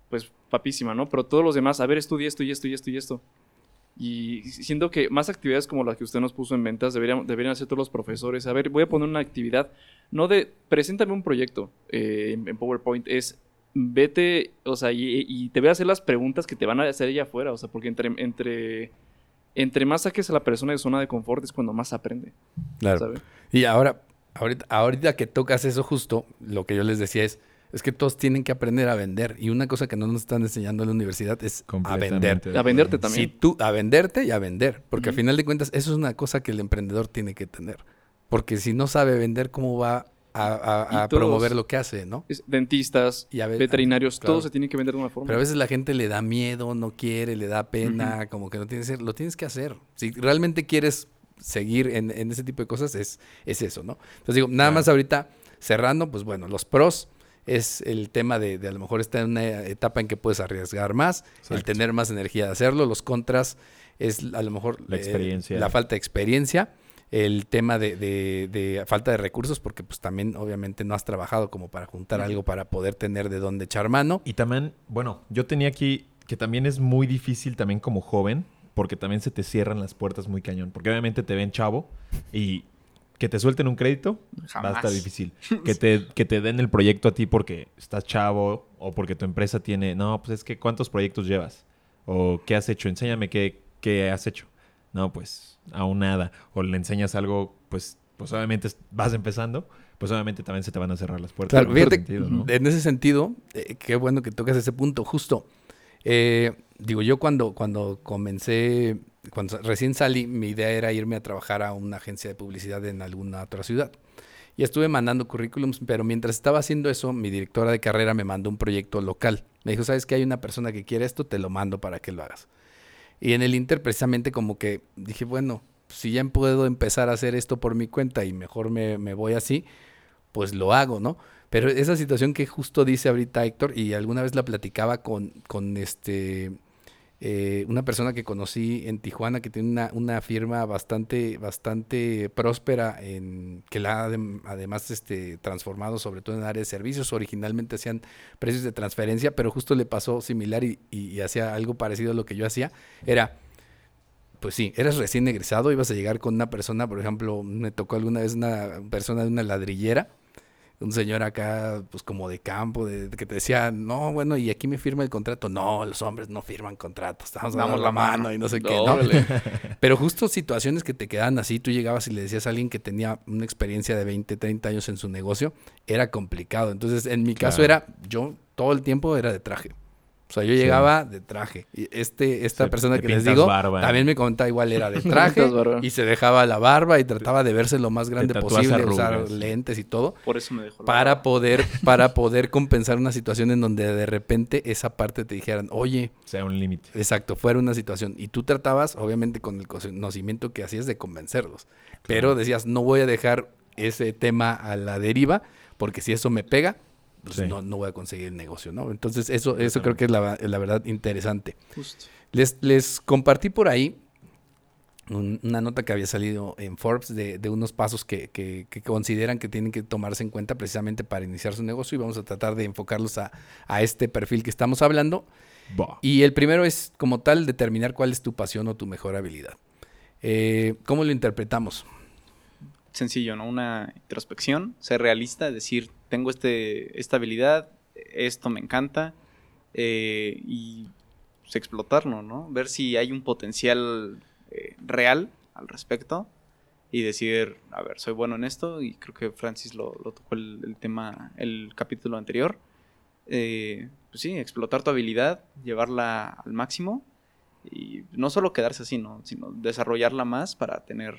pues papísima, ¿no? Pero todos los demás, a ver, estudia esto y esto y esto y esto. Y siento que más actividades como las que usted nos puso en ventas deberían, deberían hacer todos los profesores. A ver, voy a poner una actividad, no de, preséntame un proyecto eh, en PowerPoint, es vete, o sea, y, y te voy a hacer las preguntas que te van a hacer allá afuera, o sea, porque entre, entre, entre más saques a la persona de zona de confort es cuando más aprende, Claro. ¿sabe? Y ahora, ahorita, ahorita que tocas eso justo, lo que yo les decía es, es que todos tienen que aprender a vender. Y una cosa que no nos están enseñando en la universidad es a vender. de A venderte también. Si tú, a venderte y a vender. Porque al Ujú. final de cuentas, eso es una cosa que el emprendedor tiene que tener. Porque si no sabe vender, ¿cómo va a, a- Y a todos- promover lo que hace, no? Es- dentistas, Y a ve- veterinarios, claro. todo se tiene que vender de una forma. Pero a veces la gente le da miedo, no quiere, le da pena, como que no tiene que ser. Lo tienes que hacer. Si realmente quieres seguir en, en ese tipo de cosas, es, es eso, ¿no? Entonces digo, nada Claro. más ahorita cerrando, pues bueno, los pros es el tema de, de a lo mejor estar en una etapa en que puedes arriesgar más, el tener más energía de hacerlo. Los contras es a lo mejor La eh, experiencia. la falta de experiencia. El tema de, de- de falta de recursos, porque pues también obviamente no has trabajado como para juntar algo para poder tener de dónde echar mano. Y también, bueno, yo tenía aquí que también es muy difícil también como joven, porque también se te cierran las puertas muy cañón, porque obviamente te ven chavo y que te suelten un crédito va a estar difícil. Que te, que te den el proyecto a ti porque estás chavo o porque tu empresa tiene, no, pues es que ¿cuántos proyectos llevas? O ¿qué has hecho? Enséñame qué, qué has hecho. No, pues aún nada. O le enseñas algo, pues, pues obviamente vas empezando, pues obviamente también se te van a cerrar las puertas. Claro, En otro fíjate, sentido, ¿no? en ese sentido, eh, qué bueno que tocas ese punto, justo. Eh, digo, yo cuando, cuando comencé, cuando recién salí, mi idea era irme a trabajar a una agencia de publicidad en alguna otra ciudad. Y estuve mandando currículums, pero mientras estaba haciendo eso, mi directora de carrera me mandó un proyecto local. Me dijo, ¿sabes que hay una persona que quiere esto? Te lo mando para que lo hagas. Y en el Inter, precisamente como que dije, bueno, si ya puedo empezar a hacer esto por mi cuenta y mejor me, me voy así, pues lo hago, ¿no? Pero esa situación que justo dice ahorita Héctor, y alguna vez la platicaba con, con este eh, una persona que conocí en Tijuana que tiene una, una firma bastante, bastante próspera en que la ha adem- además este, transformado sobre todo en área de servicios. Originalmente hacían precios de transferencia, pero justo le pasó similar y, y- y hacía algo parecido a lo que yo hacía. Era pues sí, eras recién egresado, ibas a llegar con una persona, por ejemplo, me tocó alguna vez una persona de una ladrillera, un señor acá, pues como de campo, de, que te decía, no, bueno, y aquí me firma el contrato. No, los hombres no firman contratos, estamos dando la mano y no sé qué, ¿no? Pero justo situaciones que te quedaban así, tú llegabas y le decías a alguien que tenía una experiencia de 20, 30 años en su negocio, era complicado. Entonces, en mi caso Claro. era, yo todo el tiempo era de traje. O sea, yo llegaba de traje. Y este, esta Sí, persona que les digo, barba. también me comentaba igual, era de traje y se dejaba la barba y trataba de verse lo más grande posible, usar lentes y todo Por eso me dejó la para barba. poder, para poder compensar una situación en donde de repente esa parte te dijeran, oye, sea un límite. exacto, fuera una situación. Y tú tratabas, obviamente, con el conocimiento que hacías de convencerlos. Pero decías, no voy a dejar ese tema a la deriva, porque si eso me pega, pues Sí. no, no voy a conseguir el negocio, ¿no? Entonces, eso, eso creo que es la, la verdad interesante. Justo. Les, les compartí por ahí un- una nota que había salido en Forbes de, de unos pasos que, que- que consideran que tienen que tomarse en cuenta precisamente para iniciar su negocio y vamos a tratar de enfocarlos a, a este perfil que estamos hablando. Bah. Y el primero es, como tal, determinar cuál es tu pasión o tu mejor habilidad. Eh, ¿Cómo lo interpretamos? Sencillo, ¿no? Una introspección, ser realista, decir, tengo este, esta habilidad, esto me encanta, eh, y pues, explotarlo, ¿no? Ver si hay un potencial eh, real al respecto y decir, a ver, soy bueno en esto, y creo que Francis lo, lo tocó el, tema, el capítulo anterior. Eh, pues sí, explotar tu habilidad, llevarla al máximo y no solo quedarse así, ¿no? sino desarrollarla más para tener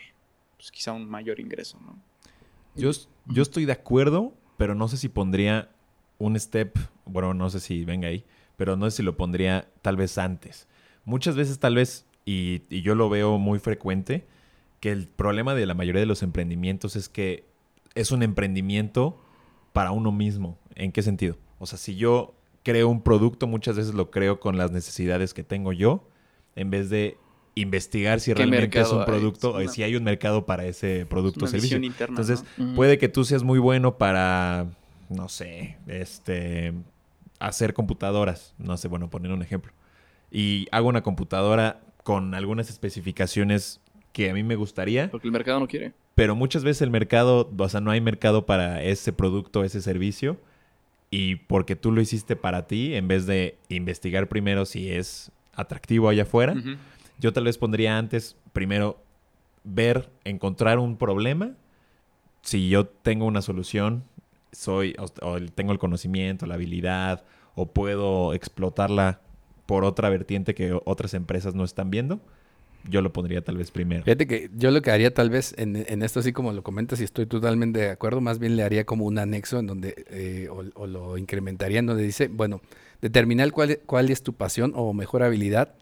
pues, quizá un mayor ingreso, ¿no? Yo, yo estoy de acuerdo, pero no sé si pondría un step, bueno, no sé si venga ahí, pero no sé si lo pondría tal vez antes. Muchas veces tal vez, y, yo lo veo muy frecuente, que el problema de la mayoría de los emprendimientos es que es un emprendimiento para uno mismo. ¿En qué sentido? O sea, si yo creo un producto, muchas veces lo creo con las necesidades que tengo yo, en vez de investigar si ¿Qué realmente es un hay? producto, o Una- si hay un mercado para ese producto o servicio. interna, Entonces, ¿no? Puede que tú seas muy bueno para, no sé, este, hacer computadoras. No sé, bueno, poner un ejemplo. Y hago una computadora con algunas especificaciones que a mí me gustaría, Porque el mercado no quiere. pero muchas veces el mercado, o sea, no hay mercado para ese producto, ese servicio. Y porque tú lo hiciste para ti, en vez de investigar primero si es atractivo allá afuera, Ujú. Yo tal vez pondría antes, primero, ver, encontrar un problema. Si yo tengo una solución, soy, tengo el conocimiento, la habilidad, o puedo explotarla por otra vertiente que otras empresas no están viendo, yo lo pondría tal vez primero. Fíjate que yo lo que haría tal vez en, en esto, así como lo comentas, y estoy totalmente de acuerdo, más bien le haría como un anexo en donde, eh, o, o lo incrementaría en donde dice, bueno, determinar cuál, cuál es tu pasión o mejor habilidad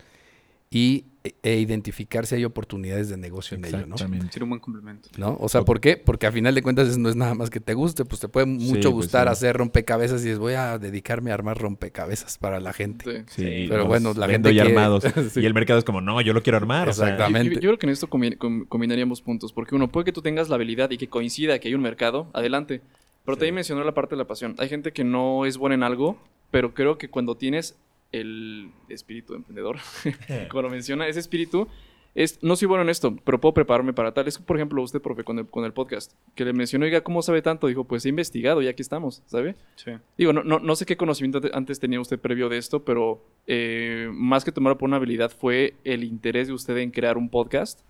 y, e identificar si hay oportunidades de negocio en ello, ¿no? Exactamente. Sería un buen complemento. ¿no? O sea, ¿por qué? Porque a final de cuentas eso no es nada más que te guste, pues te puede mucho pues gustar sí. hacer rompecabezas y dices, voy a dedicarme a armar rompecabezas para la gente. Sí. Sí, Pero los bueno, la gente quiere- armados. Sí. Y el mercado es como, no, yo lo quiero armar. o sea, Exactamente. Yo, yo creo que en esto combi- com- combinaríamos puntos, porque uno, puede que tú tengas la habilidad y que coincida que hay un mercado, adelante. Pero también mencionó la parte de la pasión. Hay gente que no es buena en algo, pero creo que cuando tienes el espíritu de emprendedor, como lo menciona, ese espíritu, es, no soy bueno en esto, pero puedo prepararme para tal. Es, por ejemplo, usted, profe, con el, con el podcast, que le mencionó, oiga, ¿cómo sabe tanto? Dijo, pues he investigado y aquí estamos, ¿sabe? Sí. Digo, no, no, no sé qué conocimiento ante- antes tenía usted previo de esto, pero eh, más que tomarlo por una habilidad fue el interés de usted en crear un podcast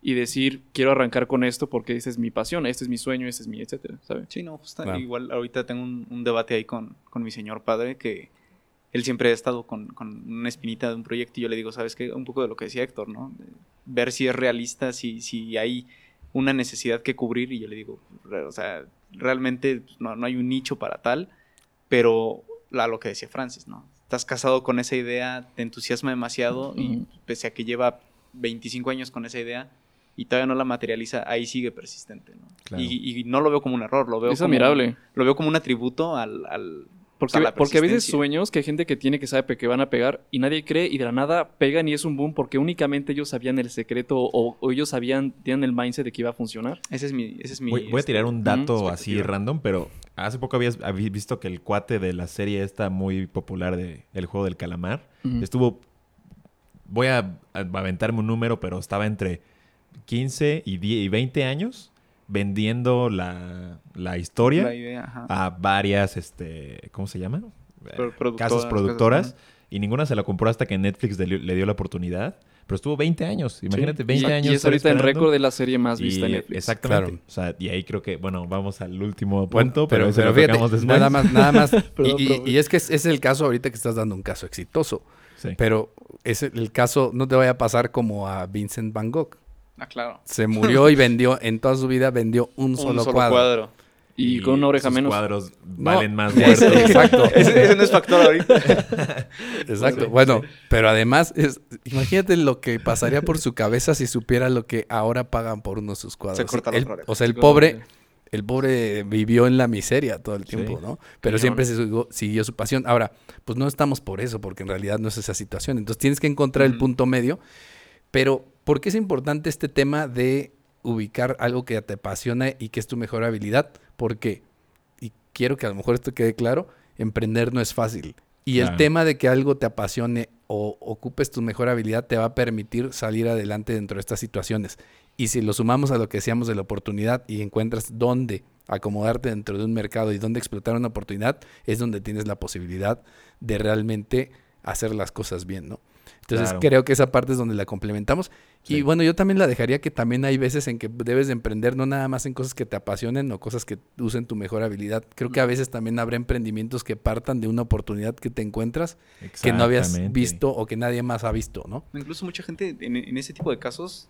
y decir, quiero arrancar con esto porque esta es mi pasión, este es mi sueño, este es mi, etcétera, ¿sabe? Sí, no, Claro. igual ahorita tengo un, un debate ahí con, con mi señor padre que él siempre ha estado con, con una espinita de un proyecto y yo le digo, ¿sabes qué? Un poco de lo que decía Héctor, ¿no? Ver si es realista, si, si hay una necesidad que cubrir y yo le digo, o sea, realmente pues, no, no hay un nicho para tal, pero la, lo que decía Francis, ¿no? Estás casado con esa idea, te entusiasma demasiado y pese a que lleva 25 años con esa idea y todavía no la materializa, ahí sigue persistente, ¿no? Claro. Y, y no lo veo como un error, lo veo Es como, admirable. lo veo como un atributo al... al Porque, a la porque a veces sueños que hay gente que tiene que sabe que van a pegar y nadie cree y de la nada pegan y es un boom porque únicamente ellos sabían el secreto o, o ellos sabían, tenían el mindset de que iba a funcionar. Ese es mi... Ese es mi voy, voy a tirar un dato ujú, así random, pero hace poco habías, habí- visto que el cuate de la serie esta muy popular de El Juego del Calamar estuvo... Voy a, a aventarme un número, pero estaba entre 15 y, 10 y 20 años vendiendo la, la historia La idea, ajá. a varias, este, ¿cómo se llama? Pro- Eh, productoras, casas productoras. casas, y ninguna se la compró hasta que Netflix le, le dio la oportunidad. Pero estuvo 20 años. Imagínate, 20 y, años. y es ahorita esperando. récord de la serie más Y- vista en Netflix. Exactamente. Claro. O sea, y ahí creo que, bueno, vamos al último punto, Bueno, pero, ese lo fíjate, después. nada más, nada más. Y, y- perdón. y es que es, es el caso ahorita que estás dando un caso exitoso, Sí. pero es el caso, no te vaya a pasar como a Vincent Van Gogh. Ah, claro. Se murió y vendió, en toda su vida vendió un, solo, cuadro. Y, con una oreja sus menos. cuadros valen más muertos. exacto. ese, ese no es factor ahorita. Exacto. Bueno, pero además, es, imagínate lo que pasaría por su cabeza si supiera lo que ahora pagan por uno de sus cuadros. Se corta El- o sea, el pobre, el pobre vivió en la miseria todo el tiempo, Sí. ¿no? Pero siempre se siguió, siguió su pasión. Ahora, pues no estamos por eso, porque en realidad no es esa situación. Entonces tienes que encontrar el punto medio. Pero, ¿por qué es importante este tema de ubicar algo que te apasiona y que es tu mejor habilidad? Porque, y quiero que a lo mejor esto quede claro, emprender no es fácil. Y el tema de que algo te apasione o ocupes tu mejor habilidad te va a permitir salir adelante dentro de estas situaciones. Y si lo sumamos a lo que decíamos de la oportunidad y encuentras dónde acomodarte dentro de un mercado y dónde explotar una oportunidad, es donde tienes la posibilidad de realmente hacer las cosas bien, ¿no? Entonces Claro. creo que esa parte es donde la complementamos. Sí. Y bueno, yo también la dejaría que también hay veces en que debes de emprender no nada más en cosas que te apasionen o cosas que usen tu mejor habilidad. Creo que a veces también habrá emprendimientos que partan de una oportunidad que te encuentras que no habías visto o que nadie más ha visto, ¿no? Incluso mucha gente en, en ese tipo de casos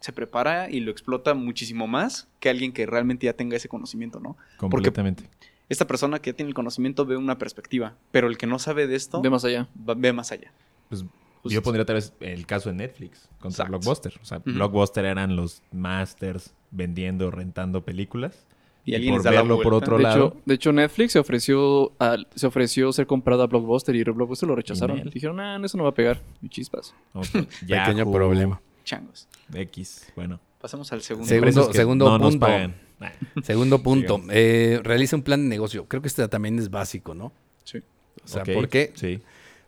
se prepara y lo explota muchísimo más que alguien que realmente ya tenga ese conocimiento, ¿no? Completamente. Esta persona que ya tiene el conocimiento ve una perspectiva, pero el que no sabe de esto De más allá. va- ve más allá. Pues, Justo. yo pondría tal vez el caso de Netflix contra Exacto. Blockbuster. O sea. Blockbuster eran los masters vendiendo, rentando películas. Y alguien por verlo por otro De lado. hecho, de hecho, Netflix se ofreció, a- se ofreció ser comprado a Blockbuster y Blockbuster lo rechazaron. Email. Dijeron, ah, no, eso no va a pegar. Y chispas. Otro- Pequeño problema. Changos. X. Bueno. Pasemos al segundo. Segundo- que segundo no nos punto. pagan. Segundo punto, eh, realiza un plan de negocio. Creo que este también es básico, ¿no? Sí. O sea, Ok, ¿por qué? Sí.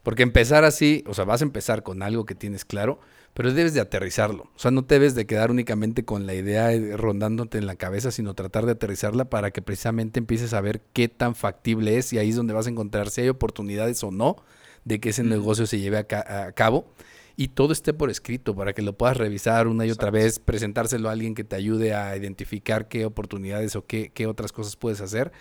Porque empezar así, o sea, vas a empezar con algo que tienes claro, pero debes de aterrizarlo. O sea, no te debes de quedar únicamente con la idea eh, rondándote en la cabeza, sino tratar de aterrizarla para que precisamente empieces a ver qué tan factible es y ahí es donde vas a encontrar si hay oportunidades o no de que ese negocio se lleve a, ca- a cabo y todo esté por escrito para que lo puedas revisar una y otra vez, presentárselo a alguien que te ayude a identificar qué oportunidades o qué, qué otras cosas puedes hacer.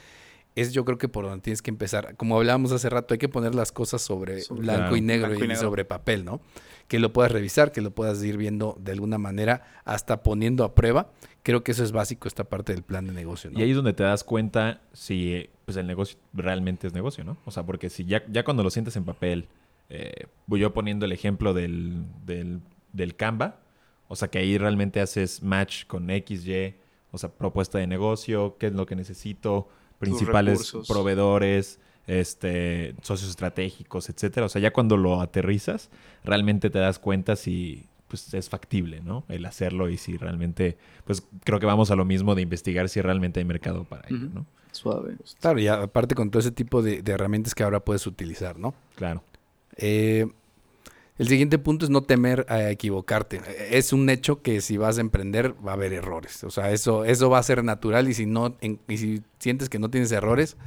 Es yo creo que por donde tienes que empezar. Como hablábamos hace rato, hay que poner las cosas sobre Sobre- blanco Claro. y negro Blanco y y negro. sobre papel, ¿no? Que lo puedas revisar, que lo puedas ir viendo de alguna manera, hasta poniendo a prueba. Creo que eso es básico, esta parte del plan de negocio, ¿no? Y ahí es donde te das cuenta si pues el negocio realmente es negocio, ¿no? O sea, porque si ya, ya cuando lo sientes en papel, eh, yo poniendo el ejemplo del, del, del Canva, o sea que ahí realmente haces match con X, Y, o sea, propuesta de negocio, qué es lo que necesito, principales proveedores, este, socios estratégicos, etcétera. O sea, ya cuando lo aterrizas, realmente te das cuenta si pues, es factible, ¿no? El hacerlo y si realmente, pues creo que vamos a lo mismo de investigar si realmente hay mercado para ello. ¿no? Suave. Claro, y aparte con todo ese tipo de, de herramientas que ahora puedes utilizar, ¿no? Claro. Eh, el siguiente punto es no temer a equivocarte. Es un hecho que si vas a emprender va a haber errores. O sea, eso, eso va a ser natural y si no, en- y si sientes que no tienes errores,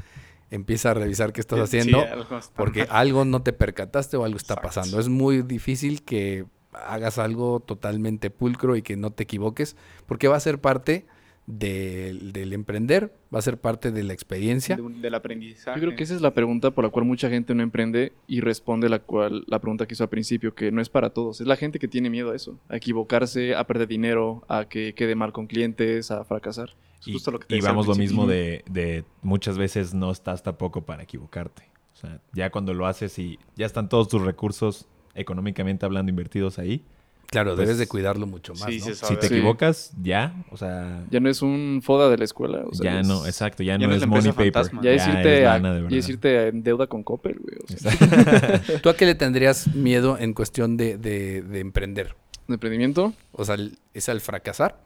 empieza a revisar qué estás Sí, haciendo. algo porque mal. algo no te percataste o algo está Exacto. pasando. Es muy difícil que hagas algo totalmente pulcro y que no te equivoques, porque va a ser parte del, del emprender, va a ser parte de la experiencia. De un- del aprendizaje. Yo creo que esa es la pregunta por la cual mucha gente no emprende y responde la cual la pregunta que hizo al principio, que no es para todos. Es la gente que tiene miedo a eso, a equivocarse, a perder dinero, a que quede mal con clientes, a fracasar. Es Y, justo lo que te y vamos lo mismo de, de muchas veces no estás tampoco para equivocarte. O sea, ya cuando lo haces y ya están todos tus recursos económicamente hablando invertidos ahí, Claro, Pues, debes de cuidarlo mucho más. sí, ¿no? si te Sí. equivocas, ya, o sea, Ya no es un foda de la escuela. o sea, ya es- no, exacto, ya, ya no, no es es money paper. fantasma. Ya es irte, lana de ya es irte en deuda con Coppel, güey. O sea, ¿Tú a qué le tendrías miedo en cuestión de, de- de emprender? de emprendimiento, O sea, el- ¿es al fracasar?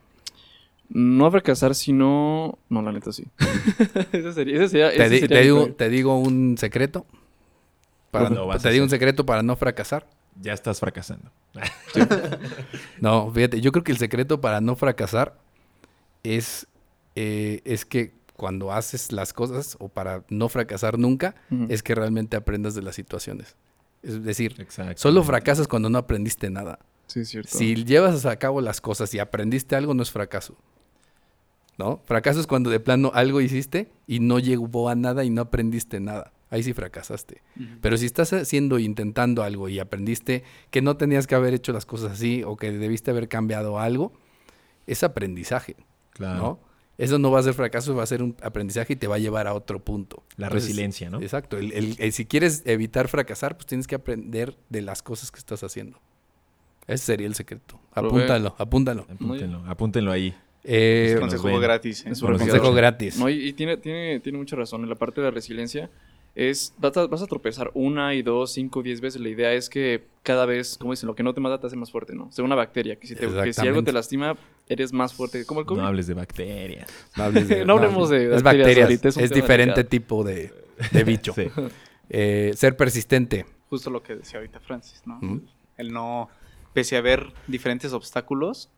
no a fracasar, sino... No, la neta sí. ese sería... Ese sería, Te, ese sería te digo, te digo un secreto. Para, ¿Cuándo vas te digo un secreto para no fracasar. Ya estás fracasando. No, fíjate, yo creo que el secreto para no fracasar es, eh, es que cuando haces las cosas o para no fracasar nunca, es que realmente aprendas de las situaciones. Es decir, solo fracasas cuando no aprendiste nada. Sí, es cierto. Si llevas a cabo las cosas y aprendiste algo, no es fracaso. ¿No? Fracaso es cuando de plano algo hiciste y no llegó a nada y no aprendiste nada. Ahí sí fracasaste. Pero si estás haciendo e intentando algo y aprendiste que no tenías que haber hecho las cosas así o que debiste haber cambiado algo, es aprendizaje, Claro. ¿no? Eso no va a ser fracaso, va a ser un aprendizaje y te va a llevar a otro punto. La Entonces, resiliencia, ¿no? Exacto. El- el- el- si quieres evitar fracasar, pues tienes que aprender de las cosas que estás haciendo. Ese sería el secreto. Apúntalo, apúntalo. Apúntenlo, apúntenlo ahí. Eh, Nos Consejo gratis. ¿eh? Es consejo gratis. No, y, y tiene, tiene, tiene mucha razón. En la parte de la resiliencia es, vas a, vas a tropezar una y dos, cinco, diez veces. La idea es que cada vez, como dicen, lo que no te mata te hace más fuerte, ¿no? O sea, una bacteria, que si, te- que si algo te lastima, eres más fuerte. Como el COVID. No hables de bacterias. No, hables de- No hablemos de Es bacterias bacterias. ahorita, es diferente delicado. tipo de, de bicho. Sí. Eh, ser persistente. Justo lo que decía ahorita Francis, ¿no? Ujú. El no, pese a ver diferentes obstáculos,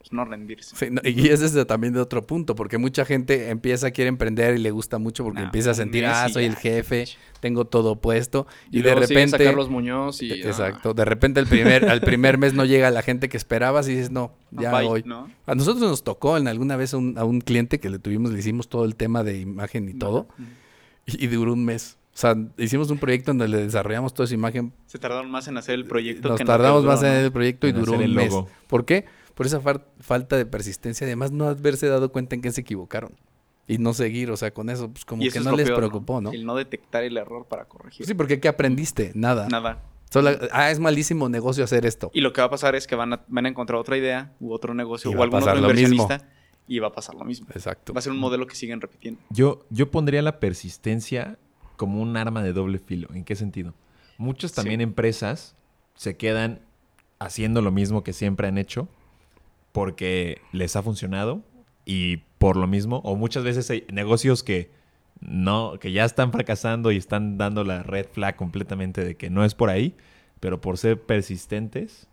pues no rendirse. Sí, no, y ese es también de otro punto, porque mucha gente empieza, quiere emprender y le gusta mucho porque empieza a sentir, ah, soy ya. el jefe, tengo todo puesto. Y, de luego siguen a repente... Carlos Muñoz y... Eh, Exacto. De repente el primer, al primer mes no llega la gente que esperabas y dices, no, ya Bye, voy. ¿no? A nosotros nos tocó en alguna vez a un, a un cliente que le tuvimos, le hicimos todo el tema de imagen y todo, y, y duró un mes. O sea, hicimos un proyecto donde le desarrollamos toda esa imagen. Se tardaron más en hacer el proyecto Nos que tardamos duró, más en ¿no? el proyecto y En duró hacer un el mes. logo. ¿Por qué? Por esa falta de persistencia. Además, no haberse dado cuenta en que se equivocaron. Y no seguir, o sea, con eso, pues como que no les peor, preocupó, ¿no? El no detectar el error para corregir. Sí, porque ¿qué aprendiste? Nada. Nada. Solo, ah, es malísimo negocio hacer esto. Y lo que va a pasar es que van a, van a encontrar otra idea u otro negocio Y o algún otro mismo. inversionista y va a pasar lo mismo. Exacto. Va a ser un modelo que siguen repitiendo. Yo, yo pondría la persistencia como un arma de doble filo. ¿En qué sentido? Muchas también Sí. empresas se quedan haciendo lo mismo que siempre han hecho porque les ha funcionado y por lo mismo, o muchas veces hay negocios que no, que ya están fracasando y están dando la red flag completamente de que no es por ahí, pero por ser persistentes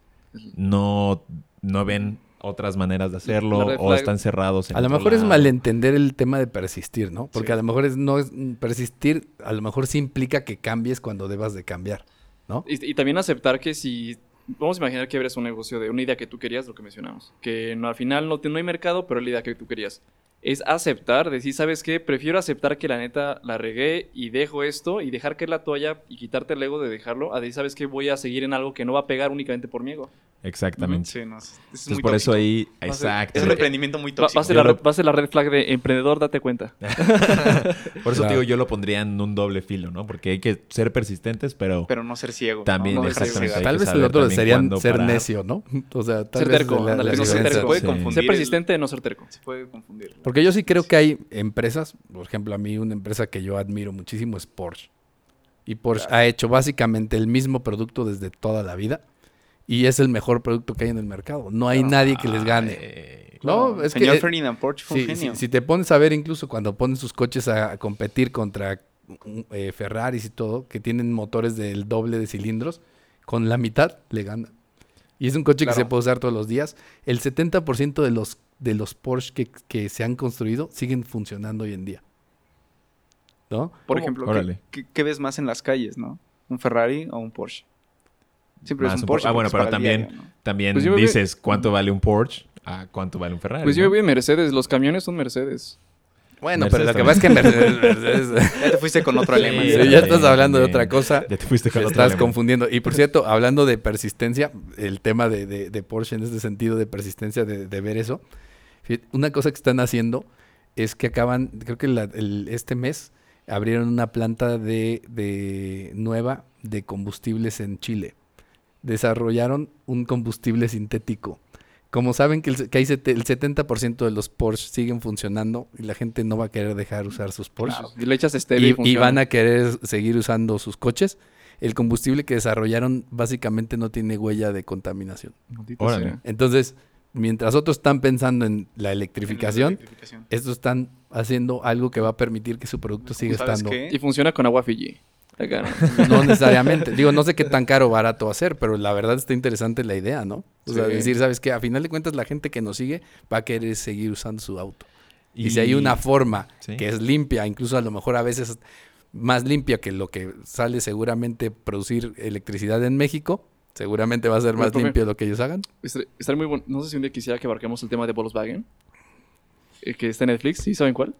no, no ven otras maneras de hacerlo o están cerrados. en A lo mejor es lado. malentender el tema de persistir, ¿no? Porque Sí. a lo mejor es, no es mm, persistir, a lo mejor sí implica que cambies cuando debas de cambiar, ¿no? Y, y también aceptar que si... Vamos a imaginar que abres un negocio de una idea que tú querías, lo que mencionamos. Que no, al final no, no hay mercado, pero la idea que tú querías. Es aceptar, decir, ¿sabes qué? Prefiero aceptar que la neta la regué y dejo esto y dejar que la toalla y quitarte el ego de dejarlo. A decir, ¿sabes qué? Voy a seguir en algo que no va a pegar únicamente por mi ego. Exactamente. Sí, no, es, es Entonces, muy por eso ahí, Va ser- exacto. Es un emprendimiento muy Va, va a tóxico. ser Yo la, lo- red- va a ser la red flag de emprendedor, date cuenta. Por eso Claro. te digo, yo lo pondría en un doble filo, ¿no? Porque hay que ser persistentes, pero, Pero no ser ciego. También, no, no exactamente. Tal vez el otro también sería cuándo ser parar. necio, ¿no? O sea, tal Ser vez terco, la- ándale, la no ser terco. puede Sí. confundir. Ser el- persistente, no ser terco. Se puede confundir. Porque yo sí creo que hay empresas, por ejemplo, a mí una empresa que yo admiro muchísimo es Porsche. Y Porsche ha hecho básicamente el mismo producto desde toda la vida. Y es el mejor producto que hay en el mercado. No hay nadie que les gane. No, es Señor que... eh, Ferdinand Porsche fue un Sí, genio. sí, si te pones a ver incluso cuando ponen sus coches a, a competir contra mm, eh, Ferraris y todo, que tienen motores del doble de cilindros, con la mitad le ganan. Y es un coche que Claro. se puede usar todos los días. El 70% de los, de los Porsche que, que se han construido siguen funcionando hoy en día. ¿No? Por ¿Cómo? ejemplo, ¿qué- Órale. ¿qué, qué ves más en las calles, no? ¿Un Ferrari o un Porsche? Siempre Más es un un Porsche. Por- ah, bueno, pero también- diario, ¿no? También Pues yo dices cuánto vale un Porsche a cuánto vale un Ferrari. Pues yo ¿no? me voy en Mercedes, los camiones son Mercedes. Bueno, Mercedes pero lo que pasa es que Mercedes... Mercedes- Ya te fuiste con otro alemán. Sí, Sí, también, ya estás hablando de otra cosa. Ya te fuiste con Te otro estás alemán. confundiendo. Y por cierto, hablando de persistencia, el tema de, de- de Porsche en este sentido de persistencia, de, de ver eso, una cosa que están haciendo es que acaban, creo que la- el- este mes abrieron una planta de, de nueva de combustibles en Chile. Desarrollaron un combustible sintético. Como saben que el, que hay sete- el 70% de los Porsche siguen funcionando y la gente no va a querer dejar usar sus Porsche Y le echas estéreo y, y, y funciona. van a querer seguir usando sus coches, el combustible que desarrollaron básicamente no tiene huella de contaminación. Órale. Entonces, mientras otros están pensando en la En electrificación, la electrificación. estos están haciendo algo que va a permitir que su producto siga ¿Sabes estando. qué? Y funciona con agua Fiji. ¿No? No necesariamente. Digo, no sé qué tan caro o barato va a ser, pero la verdad está interesante la idea, ¿no? O sea, decir, ¿sabes qué? A final de cuentas, la gente que nos sigue va a querer seguir usando su auto. Y, si hay una forma Sí. que es limpia, incluso a lo mejor a veces más limpia que lo que sale seguramente producir electricidad en México, seguramente va a ser más profe, limpio lo que ellos hagan. Estar- Estaría muy bueno. No sé si un día quisiera que abarquemos el tema de Volkswagen. eh, que está en Netflix. ¿Sí saben cuál?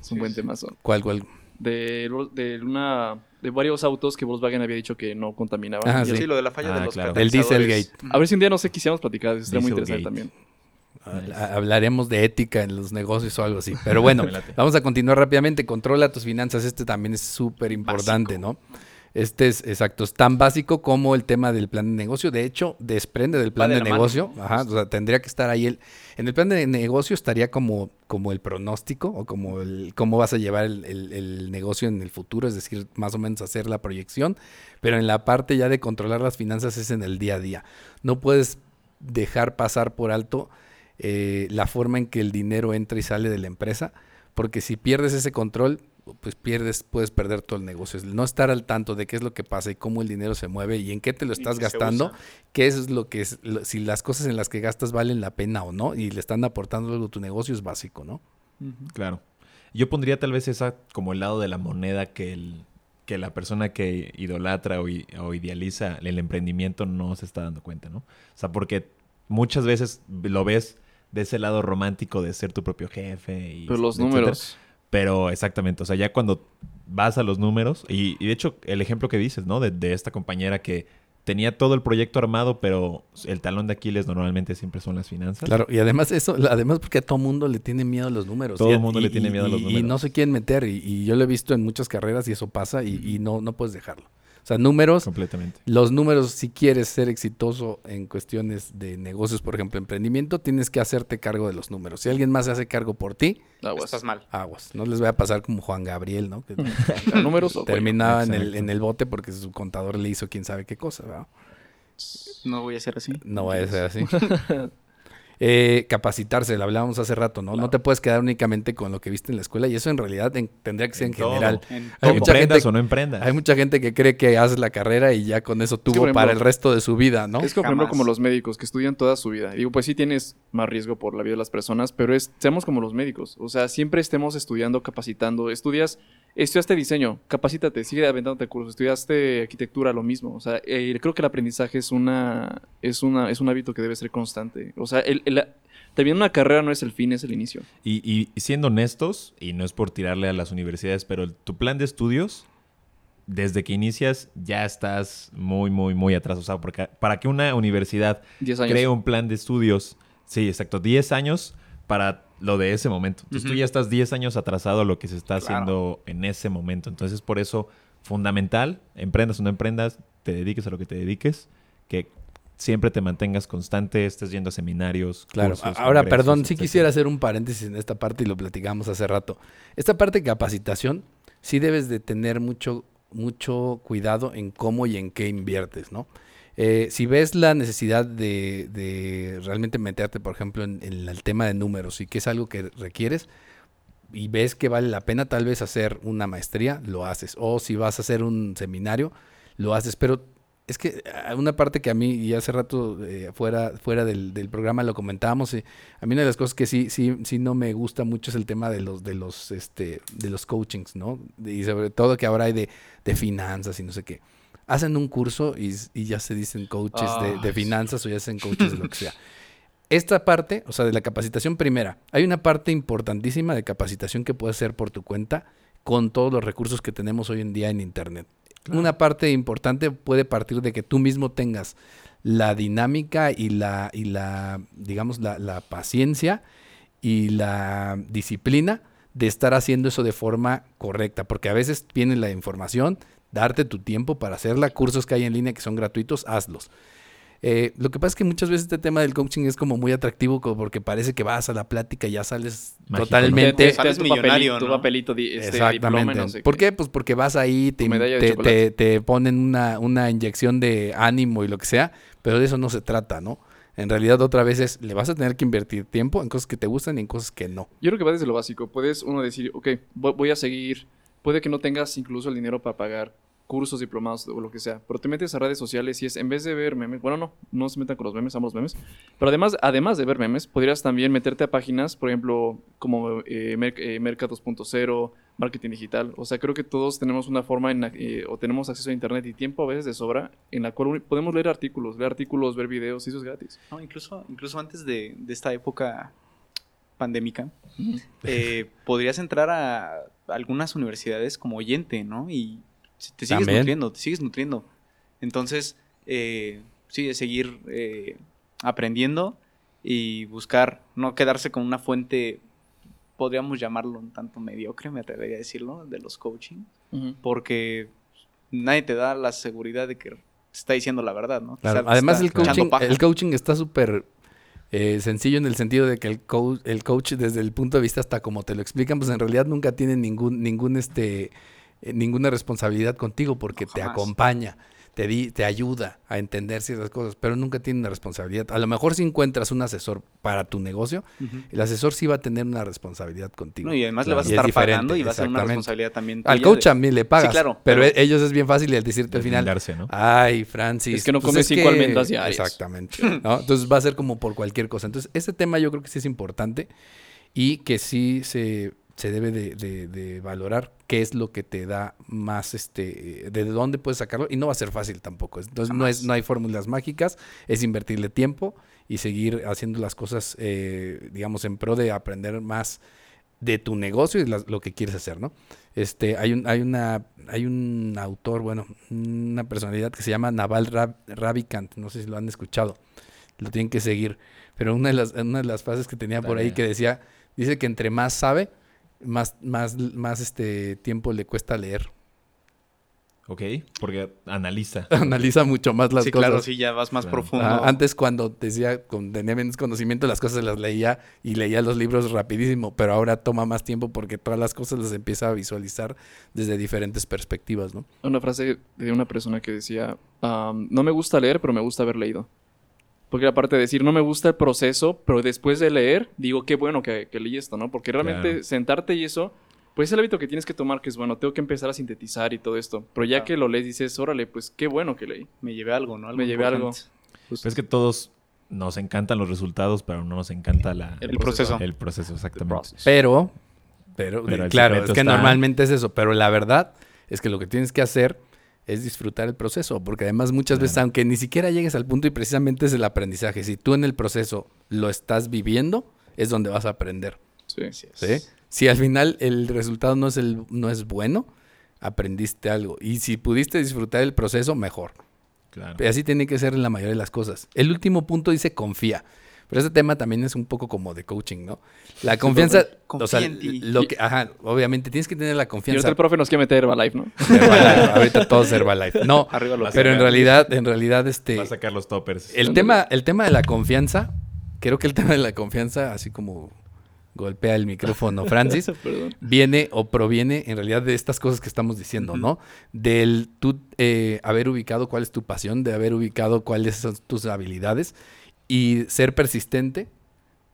Es un Sí, buen sí. temazo. ¿Cuál, cuál? De, de una de varios autos que Volkswagen había dicho que no contaminaban. Ah, Y sí. lo de la falla Ah, de los claro. Del catalizadores. Dieselgate. A ver si un día no sé quisiéramos platicar. Eso estaría muy interesante también. Ha- Hablaremos de ética en los negocios o algo así. Pero bueno, vamos a continuar rápidamente. Controla tus finanzas. Este también es súper importante, ¿no? Este es, exacto, es tan básico como el tema del plan de negocio. De hecho, desprende del plan de de, la mano. negocio. Ajá, o sea, tendría que estar ahí. El, en el plan de negocio estaría como, como el pronóstico o como el cómo vas a llevar el, el- el negocio en el futuro, es decir, más o menos hacer la proyección. Pero en la parte ya de controlar las finanzas es en el día a día. No puedes dejar pasar por alto eh, la forma en que el dinero entra y sale de la empresa, porque si pierdes ese control, pues pierdes, puedes perder todo el negocio. No estar al tanto de qué es lo que pasa y cómo el dinero se mueve y en qué te lo estás gastando, qué es lo que es, lo- si las cosas en las que gastas valen la pena o no y le están aportando algo a tu negocio es básico, ¿no? Claro. Yo pondría tal vez esa como el lado de la moneda que el que la persona que idolatra o, i- o idealiza el emprendimiento no se está dando cuenta, ¿no? O sea, porque muchas veces lo ves de ese lado romántico de ser tu propio jefe y Pero los etcétera. números. Pero exactamente, o sea, ya cuando vas a los números, y, y de hecho el ejemplo que dices, ¿no? De, de esta compañera que tenía todo el proyecto armado, pero el talón de Aquiles normalmente siempre son las finanzas. Claro, y además eso, además porque a todo mundo le tiene miedo a los números. Todo el mundo y- le tiene y- miedo a los y- Y números. no se quieren meter, y, yo lo he visto en muchas carreras y eso pasa y, y no, no puedes dejarlo. O sea, números, Completamente. los números, si quieres ser exitoso en cuestiones de negocios, por ejemplo, emprendimiento, tienes que hacerte cargo de los números. Si alguien más se hace cargo por ti, Aguas. Estás mal. aguas. No les voy a pasar como Juan Gabriel, ¿no? Que números o terminaba en el, en el bote porque su contador le hizo quién sabe qué cosa, ¿verdad? No voy a ser así. No vaya a ser así. Eh, capacitarse, lo hablábamos hace rato, ¿no? No te puedes quedar únicamente con lo que viste en la escuela y eso en realidad en- tendría que ser en, En general. En- Hay mucha emprendas gente- o no emprendas. Hay mucha gente que cree que hace la carrera y ya con eso tuvo para el resto de su vida, ¿no? Es como, por ejemplo, Jamás. como los médicos que estudian toda su vida. Digo, pues sí tienes más riesgo por la vida de las personas, pero es, seamos como los médicos. O sea, siempre estemos estudiando, capacitando. Estudias, estudiaste diseño, capacítate, sigue aventándote cursos. Estudiaste arquitectura, lo mismo. O sea, eh, creo que el aprendizaje es una, es una, es un hábito que debe ser constante. O sea, el, el- también una carrera no es el fin, es el inicio. Y, siendo honestos, y no es por tirarle a las universidades, pero el- tu plan de estudios desde que inicias ya estás muy, muy, muy atrás. O sea, porque para que una universidad 10 años. cree un plan de estudios, sí, exacto, 10 años para lo de ese momento. Entonces tú ya estás 10 años atrasado a lo que se está Claro. haciendo en ese momento. Entonces, por eso, fundamental, emprendas o no emprendas, te dediques a lo que te dediques, que siempre te mantengas constante, estés yendo a seminarios. Claro, cursos, ahora perdón, sí etcétera. quisiera hacer un paréntesis en esta parte y lo platicamos hace rato. Esta parte de capacitación, sí debes de tener mucho, mucho cuidado en cómo y en qué inviertes, ¿no? Eh, si ves la necesidad de, realmente meterte, por ejemplo, en, el tema de números y que es algo que requieres y ves que vale la pena tal vez hacer una maestría, lo haces. O si vas a hacer un seminario, lo haces. Pero es que ah, una parte que a mí, y hace rato eh, fuera, fuera del, del programa lo comentábamos, eh, a mí una de las cosas que sí, sí, sí no me gusta mucho es el tema de los, de los, este, de los coachings, ¿no? Y sobre todo que ahora hay de, de finanzas y no sé qué. Hacen un curso y, y ya se dicen coaches de, finanzas o ya se dicen coaches de lo que sea. Esta parte, o sea, de la capacitación primera, hay una parte importantísima de capacitación que puedes hacer por tu cuenta con todos los recursos que tenemos hoy en día en Internet. Una parte importante puede partir de que tú mismo tengas la dinámica y la, y la digamos, la, la paciencia y la disciplina de estar haciendo eso de forma correcta, porque a veces viene la información, darte tu tiempo para hacerla, cursos que hay en línea que son gratuitos, hazlos. Eh, lo que pasa es que muchas veces este tema del coaching es como muy atractivo como porque parece que vas a la plática y ya sales totalmente... Sales tu millonario, papelito, tu papelito, di- este, Exactamente. diploma, y no sé ¿Por qué. qué? Pues porque vas ahí, te, te, te- te ponen una, una inyección de ánimo y lo que sea, pero de eso no se trata, ¿no? En realidad otra vez es, le vas a tener que invertir tiempo en cosas que te gustan y en cosas que no. Yo creo que va desde lo básico. Puedes uno decir, ok, vo- voy a seguir. Puede que no tengas incluso el dinero para pagar cursos, diplomados o lo que sea. Pero te metes a redes sociales y es, en vez de ver memes, bueno, no, no se metan con los memes, amos memes. Pero además, además de ver memes, podrías también meterte a páginas, por ejemplo, como eh, Merc- eh, Merca 2.0, marketing digital. O sea, creo que todos tenemos una forma en la- eh, o tenemos acceso a internet y tiempo a veces de sobra en la cual podemos leer artículos, leer artículos, ver videos y eso es gratis. No, incluso, incluso antes de, de esta época pandémica, eh, podrías entrar a algunas universidades como oyente, ¿no? Y te sigues También. nutriendo, te sigues nutriendo. Entonces, eh, sí, de seguir eh, aprendiendo y buscar, no quedarse con una fuente, podríamos llamarlo un tanto mediocre, me atrevería a decirlo, de los coaching, porque nadie te da la seguridad de que te está diciendo la verdad, ¿no? Claro, Además el coaching, el coaching está súper eh, sencillo en el sentido de que el, coach, el coach desde el punto de vista hasta como te lo explican, pues en realidad nunca tiene ningún, ningún este, ninguna responsabilidad contigo porque No, te acompaña, te, di, te ayuda a entender ciertas cosas, pero nunca tiene una responsabilidad. A lo mejor si encuentras un asesor para tu negocio, el asesor sí va a tener una responsabilidad contigo. No, y además le vas a es estar pagando y va a ser una responsabilidad también. Al coach de- también le pagas, claro, pero, pero- ellos es bien fácil el decirte al final. Ay, Francis. pues Es que no comes cinco almendras diarias. Exactamente. ¿no? Entonces va a ser como por cualquier cosa. Entonces, ese tema yo creo que sí es importante y que sí se, se debe de, de- de valorar qué es lo que te da más, este, de dónde puedes sacarlo. Y no va a ser fácil tampoco. Entonces, no, es, no hay fórmulas mágicas, es invertirle tiempo y seguir haciendo las cosas, eh, digamos, en pro de aprender más de tu negocio y las- lo que quieres hacer, ¿no? Este, hay un, hay una, hay un autor, bueno, una personalidad que se llama Naval Rab- Ravikant, no sé si lo han escuchado, lo tienen que seguir, pero una de las, una de las frases que tenía por ahí que decía, dice que entre más sabe, más, más, más este tiempo le cuesta leer. Ok, porque analiza. Analiza mucho más las sí, cosas. claro, sí, ya vas más Claro. profundo. Ah, antes cuando decía, con, tenía menos conocimiento, las cosas las leía y leía los libros rapidísimo, pero ahora toma más tiempo porque todas las cosas las empieza a visualizar desde diferentes perspectivas, ¿no? Una frase de una persona que decía, am, no me gusta leer, pero me gusta haber leído. Porque aparte de decir, no me gusta el proceso, pero después de leer, digo, qué bueno que, que leí esto, ¿no? Porque realmente Claro. sentarte y eso, pues es el hábito que tienes que tomar, que es, bueno, tengo que empezar a sintetizar y todo esto. Pero ya Claro. que lo lees, dices, órale, pues qué bueno que leí. Me llevé algo, ¿no? Algo Me llevé algo. Pues es que todos nos encantan los resultados, pero no nos encanta la, El proceso. El proceso, exactamente. Pero, pero, Pero el claro, es que está- normalmente es eso, pero la verdad es que lo que tienes que hacer es disfrutar el proceso, porque además muchas veces, aunque ni siquiera llegues al punto y precisamente es el aprendizaje, si tú en el proceso lo estás viviendo, es donde vas a aprender. Sí. ¿sí? Si al final el resultado no es, el, no es bueno, aprendiste algo. Y si pudiste disfrutar el proceso, mejor. Claro. Y así tiene que ser en la mayoría de las cosas. El último punto dice confía. Pero ese tema también es un poco como de coaching, ¿no? La confianza, confía o sea, en ti. lo que, ajá, obviamente tienes que tener la Y confianza. el profe nos quiere meter Herbalife, ¿no? Herbalife, ahorita todo es Herbalife. No, Arriba los pero en realidad, en realidad, este, Va a sacar los toppers. el tema, el tema de la confianza, creo que el tema de la confianza, así como golpea el micrófono Francis, Perdón. viene o proviene en realidad de estas cosas que estamos diciendo, ¿no? Del tú eh, haber ubicado cuál es tu pasión, de haber ubicado cuáles son tus habilidades y ser persistente,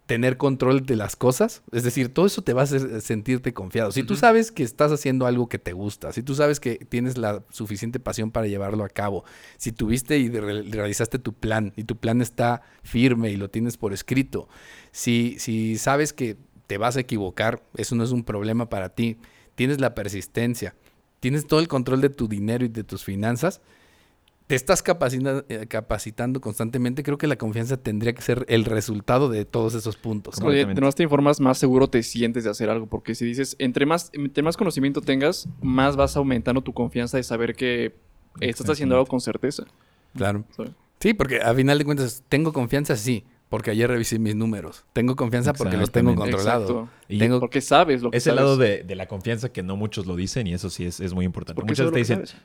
tener control de las cosas, es decir, todo eso te va a hacer sentirte confiado. Si tú sabes que estás haciendo algo que te gusta, si tú sabes que tienes la suficiente pasión para llevarlo a cabo, si tuviste y re- realizaste tu plan y tu plan está firme y lo tienes por escrito, si, si sabes que te vas a equivocar, eso no es un problema para ti, tienes la persistencia, tienes todo el control de tu dinero y de tus finanzas, te estás eh, capacitando constantemente, creo que la confianza tendría que ser el resultado de todos esos puntos. ¿no? Oye, entre más te informas, más seguro te sientes de hacer algo. Porque si dices, entre más, entre más conocimiento tengas, más vas aumentando tu confianza de saber que estás haciendo algo con certeza. Claro. Sí, porque a final de cuentas, tengo confianza, sí, porque ayer revisé mis números. Tengo confianza porque los tengo controlados. Y Tengo Porque sabes lo que ese sabes. lado de, de la confianza que no muchos lo dicen y eso sí es, es muy importante. Porque Muchas te dicen, sabes.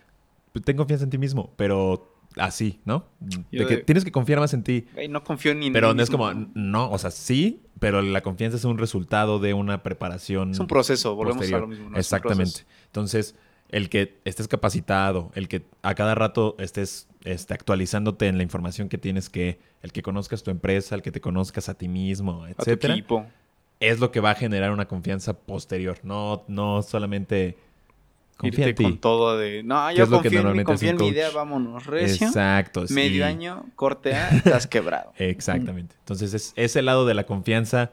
"Pues, ten confianza en ti mismo, pero así, ¿no? Yo De que de- tienes que confiar más en ti. Güey, no confío ni en Pero mí no es como, no, o sea, sí, pero la confianza es un resultado de una preparación. Es un proceso, volvemos posterior. a lo mismo. Exactamente. Entonces, el que estés capacitado, el que a cada rato estés este, actualizándote en la información que tienes que, el que conozcas tu empresa, el que te conozcas a ti mismo, A tu etcétera, equipo. es lo que va a generar una confianza posterior. No, no solamente confía en Irte ti. con todo de, no, ¿Qué yo confío en, mí, confío en mi idea, vámonos, recio. Exacto. sí. Medio año, corte A, estás quebrado. Exactamente. Entonces, es ese lado de la confianza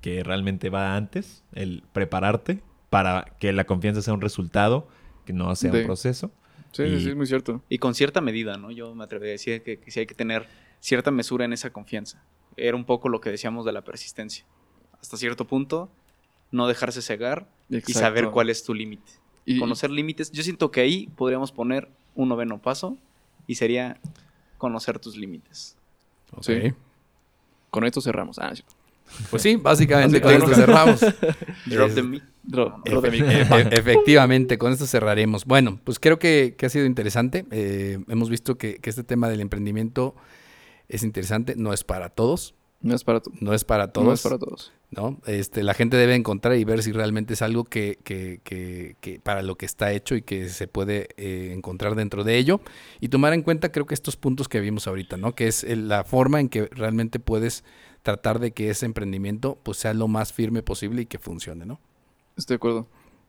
que realmente va antes, el prepararte para que la confianza sea un resultado, que no sea un proceso. Sí, Y- sí, es muy cierto. Y con cierta medida, ¿no? Yo me atrevería a decir que, que sí hay que tener cierta mesura en esa confianza. Era un poco lo que decíamos de la persistencia. Hasta cierto punto, no dejarse cegar y saber cuál es tu límite. Y- Conocer límites. Yo siento que ahí podríamos poner un noveno paso y sería conocer tus límites. Ok. Sí. Con esto cerramos. Ah, sí. Pues sí, básicamente con esto cerramos. Drop the mic. Efe- efectivamente, con esto cerraremos. Bueno, pues creo que, que ha sido interesante. Eh, hemos visto que, que este tema del emprendimiento es interesante. No es para todos. No es para, No es para todos. no es para todos. ¿No? Este, la gente debe encontrar y ver si realmente es algo que, que- que- que para lo que está hecho y que se puede eh, encontrar dentro de ello. Y tomar en cuenta, creo que estos puntos que vimos ahorita, ¿no? Que es el- la forma en que realmente puedes tratar de que ese emprendimiento pues sea lo más firme posible y que funcione, ¿no? Estoy de acuerdo.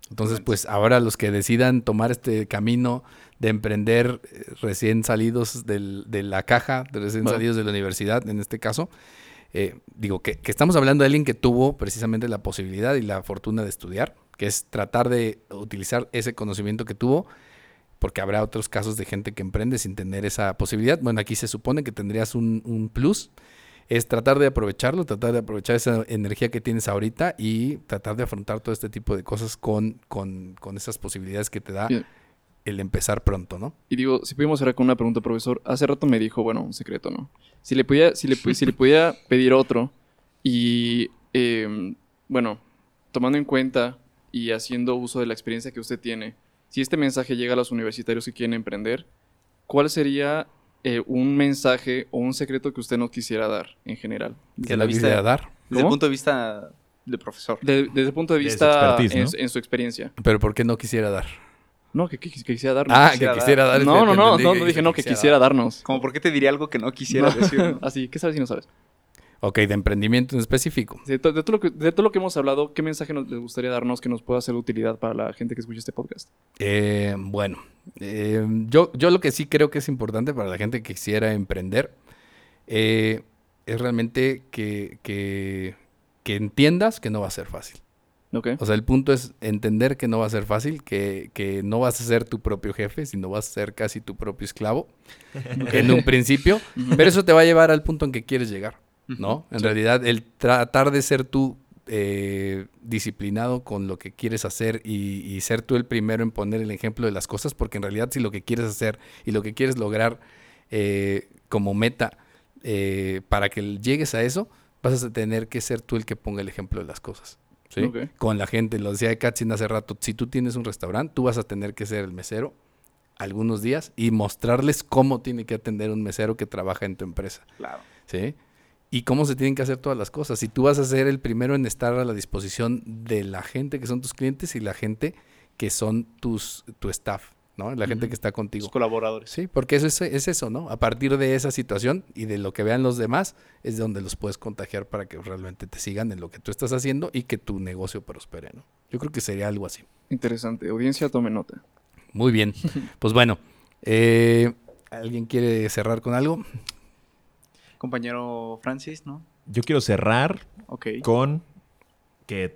Entonces, pues ahora los que decidan tomar este camino de emprender eh, recién salidos del- de la caja, de recién Bueno. salidos de la universidad, en este caso, eh, digo que, estamos hablando de alguien que tuvo precisamente la posibilidad y la fortuna de estudiar, que es tratar de utilizar ese conocimiento que tuvo, porque habrá otros casos de gente que emprende sin tener esa posibilidad. Bueno, aquí se supone que tendrías un, plus, es tratar de aprovecharlo, tratar de aprovechar esa energía que tienes ahorita y tratar de afrontar todo este tipo de cosas con, con, con esas posibilidades que te da. El empezar pronto, ¿no? Y digo, si pudimos cerrar con una pregunta, profesor. Hace rato me dijo, bueno, un secreto, ¿no? Si le pudiera, si le, si le pudiera pedir otro y, eh, bueno, tomando en cuenta y haciendo uso de la experiencia que usted tiene, si este mensaje llega a los universitarios que quieren emprender, ¿cuál sería eh, un mensaje o un secreto que usted nos quisiera dar en general? Que la vista- vida dar. Desde el punto de vista de profesor. De- desde el punto de De su vista expertise, ¿no? su- en su experiencia. Pero ¿por qué no quisiera dar? No, que, que- que quisiera darnos. Ah, quisiera que quisiera dar. no, no, no, no, no dije no, que quisiera darnos. Como por qué te diría algo que no quisiera No. decir. ¿no? Así, ¿qué sabes si no sabes? Ok, de emprendimiento en específico. De, to- de todo lo que, de todo lo que hemos hablado, ¿qué mensaje nos, les gustaría darnos que nos pueda hacer de utilidad para la gente que escucha este podcast? Eh, bueno, eh, yo, yo lo que sí creo que es importante para la gente que quisiera emprender eh, es realmente que, que, que entiendas que no va a ser fácil. O sea, el punto es entender que no va a ser fácil, que, que no vas a ser tu propio jefe, sino vas a ser casi tu propio esclavo en un principio, pero eso te va a llevar al punto en que quieres llegar, ¿no? En realidad, el tratar de ser tú eh, disciplinado con lo que quieres hacer y, y ser tú el primero en poner el ejemplo de las cosas, porque en realidad si lo que quieres hacer y lo que quieres lograr eh, como meta eh, para que llegues a eso, vas a tener que ser tú el que ponga el ejemplo de las cosas. Con la gente, lo decía Katzin hace rato, si tú tienes un restaurante, tú vas a tener que ser el mesero algunos días y mostrarles cómo tiene que atender un mesero que trabaja en tu empresa. Claro. ¿sí? Y cómo se tienen que hacer todas las cosas. Si tú vas a ser el primero en estar a la disposición de la gente que son tus clientes y la gente que son tus, tu staff, ¿no? La gente que está contigo. Tus colaboradores. Sí, porque eso es, es eso, ¿no? A partir de esa situación y de lo que vean los demás, es donde los puedes contagiar para que realmente te sigan en lo que tú estás haciendo y que tu negocio prospere, ¿no? Yo creo que sería algo así. Interesante. Audiencia, tome nota. Muy bien. Pues bueno, eh, ¿alguien quiere cerrar con algo? Compañero Francis, ¿no? Yo quiero cerrar Ok. con que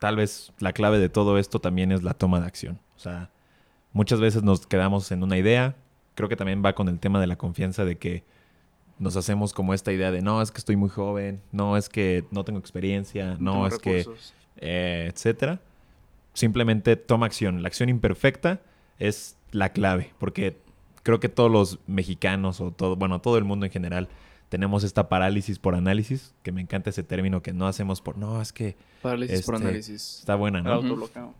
tal vez la clave de todo esto también es la toma de acción. O sea, muchas veces nos quedamos en una idea. Creo que también va con el tema de la confianza de que nos hacemos como esta idea de no, es que estoy muy joven, no, es que no tengo experiencia, no, es que, eh, etcétera. Simplemente toma acción. La acción imperfecta es la clave, porque creo que todos los mexicanos o todo, bueno, todo el mundo en general tenemos esta parálisis por análisis, que me encanta ese término que no hacemos por, no, es que Parálisis por Este, análisis. está buena, ¿no? autobloqueo.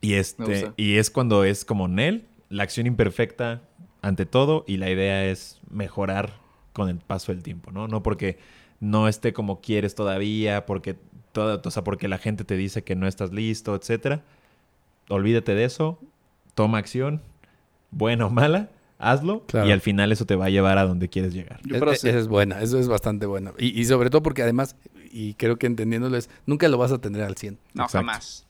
Y este y es cuando es como Nel, la acción imperfecta ante todo y la idea es mejorar con el paso del tiempo, ¿no? No porque no esté como quieres todavía, porque todo, o sea, porque la gente te dice que no estás listo, etcétera. Olvídate de eso, toma acción, buena o mala, hazlo Claro. y al final eso te va a llevar a donde quieres llegar. Yo Es- Esa es buena, eso es bastante buena. Y, y sobre todo porque además, y creo que entendiéndolo es, nunca lo vas a tener al 100. No, Exacto. jamás.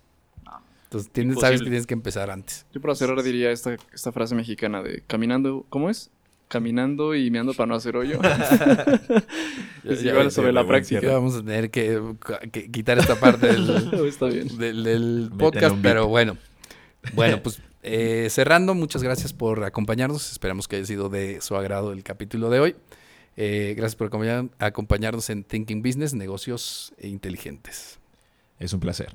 Entonces tienes, sabes que tienes que empezar antes. Yo para cerrar diría esta, esta frase mexicana de caminando, ¿cómo es? Caminando y meando para no hacer hoyo. Es igual sobre la práctica. Vamos a tener que, que quitar esta parte del, Está bien. del, del Métele podcast, pero bueno. Bueno, pues eh, cerrando, muchas gracias por acompañarnos. Esperamos que haya sido de su agrado el capítulo de hoy. Eh, gracias por acompañar- acompañarnos en Thinking Business, negocios inteligentes. Es un placer.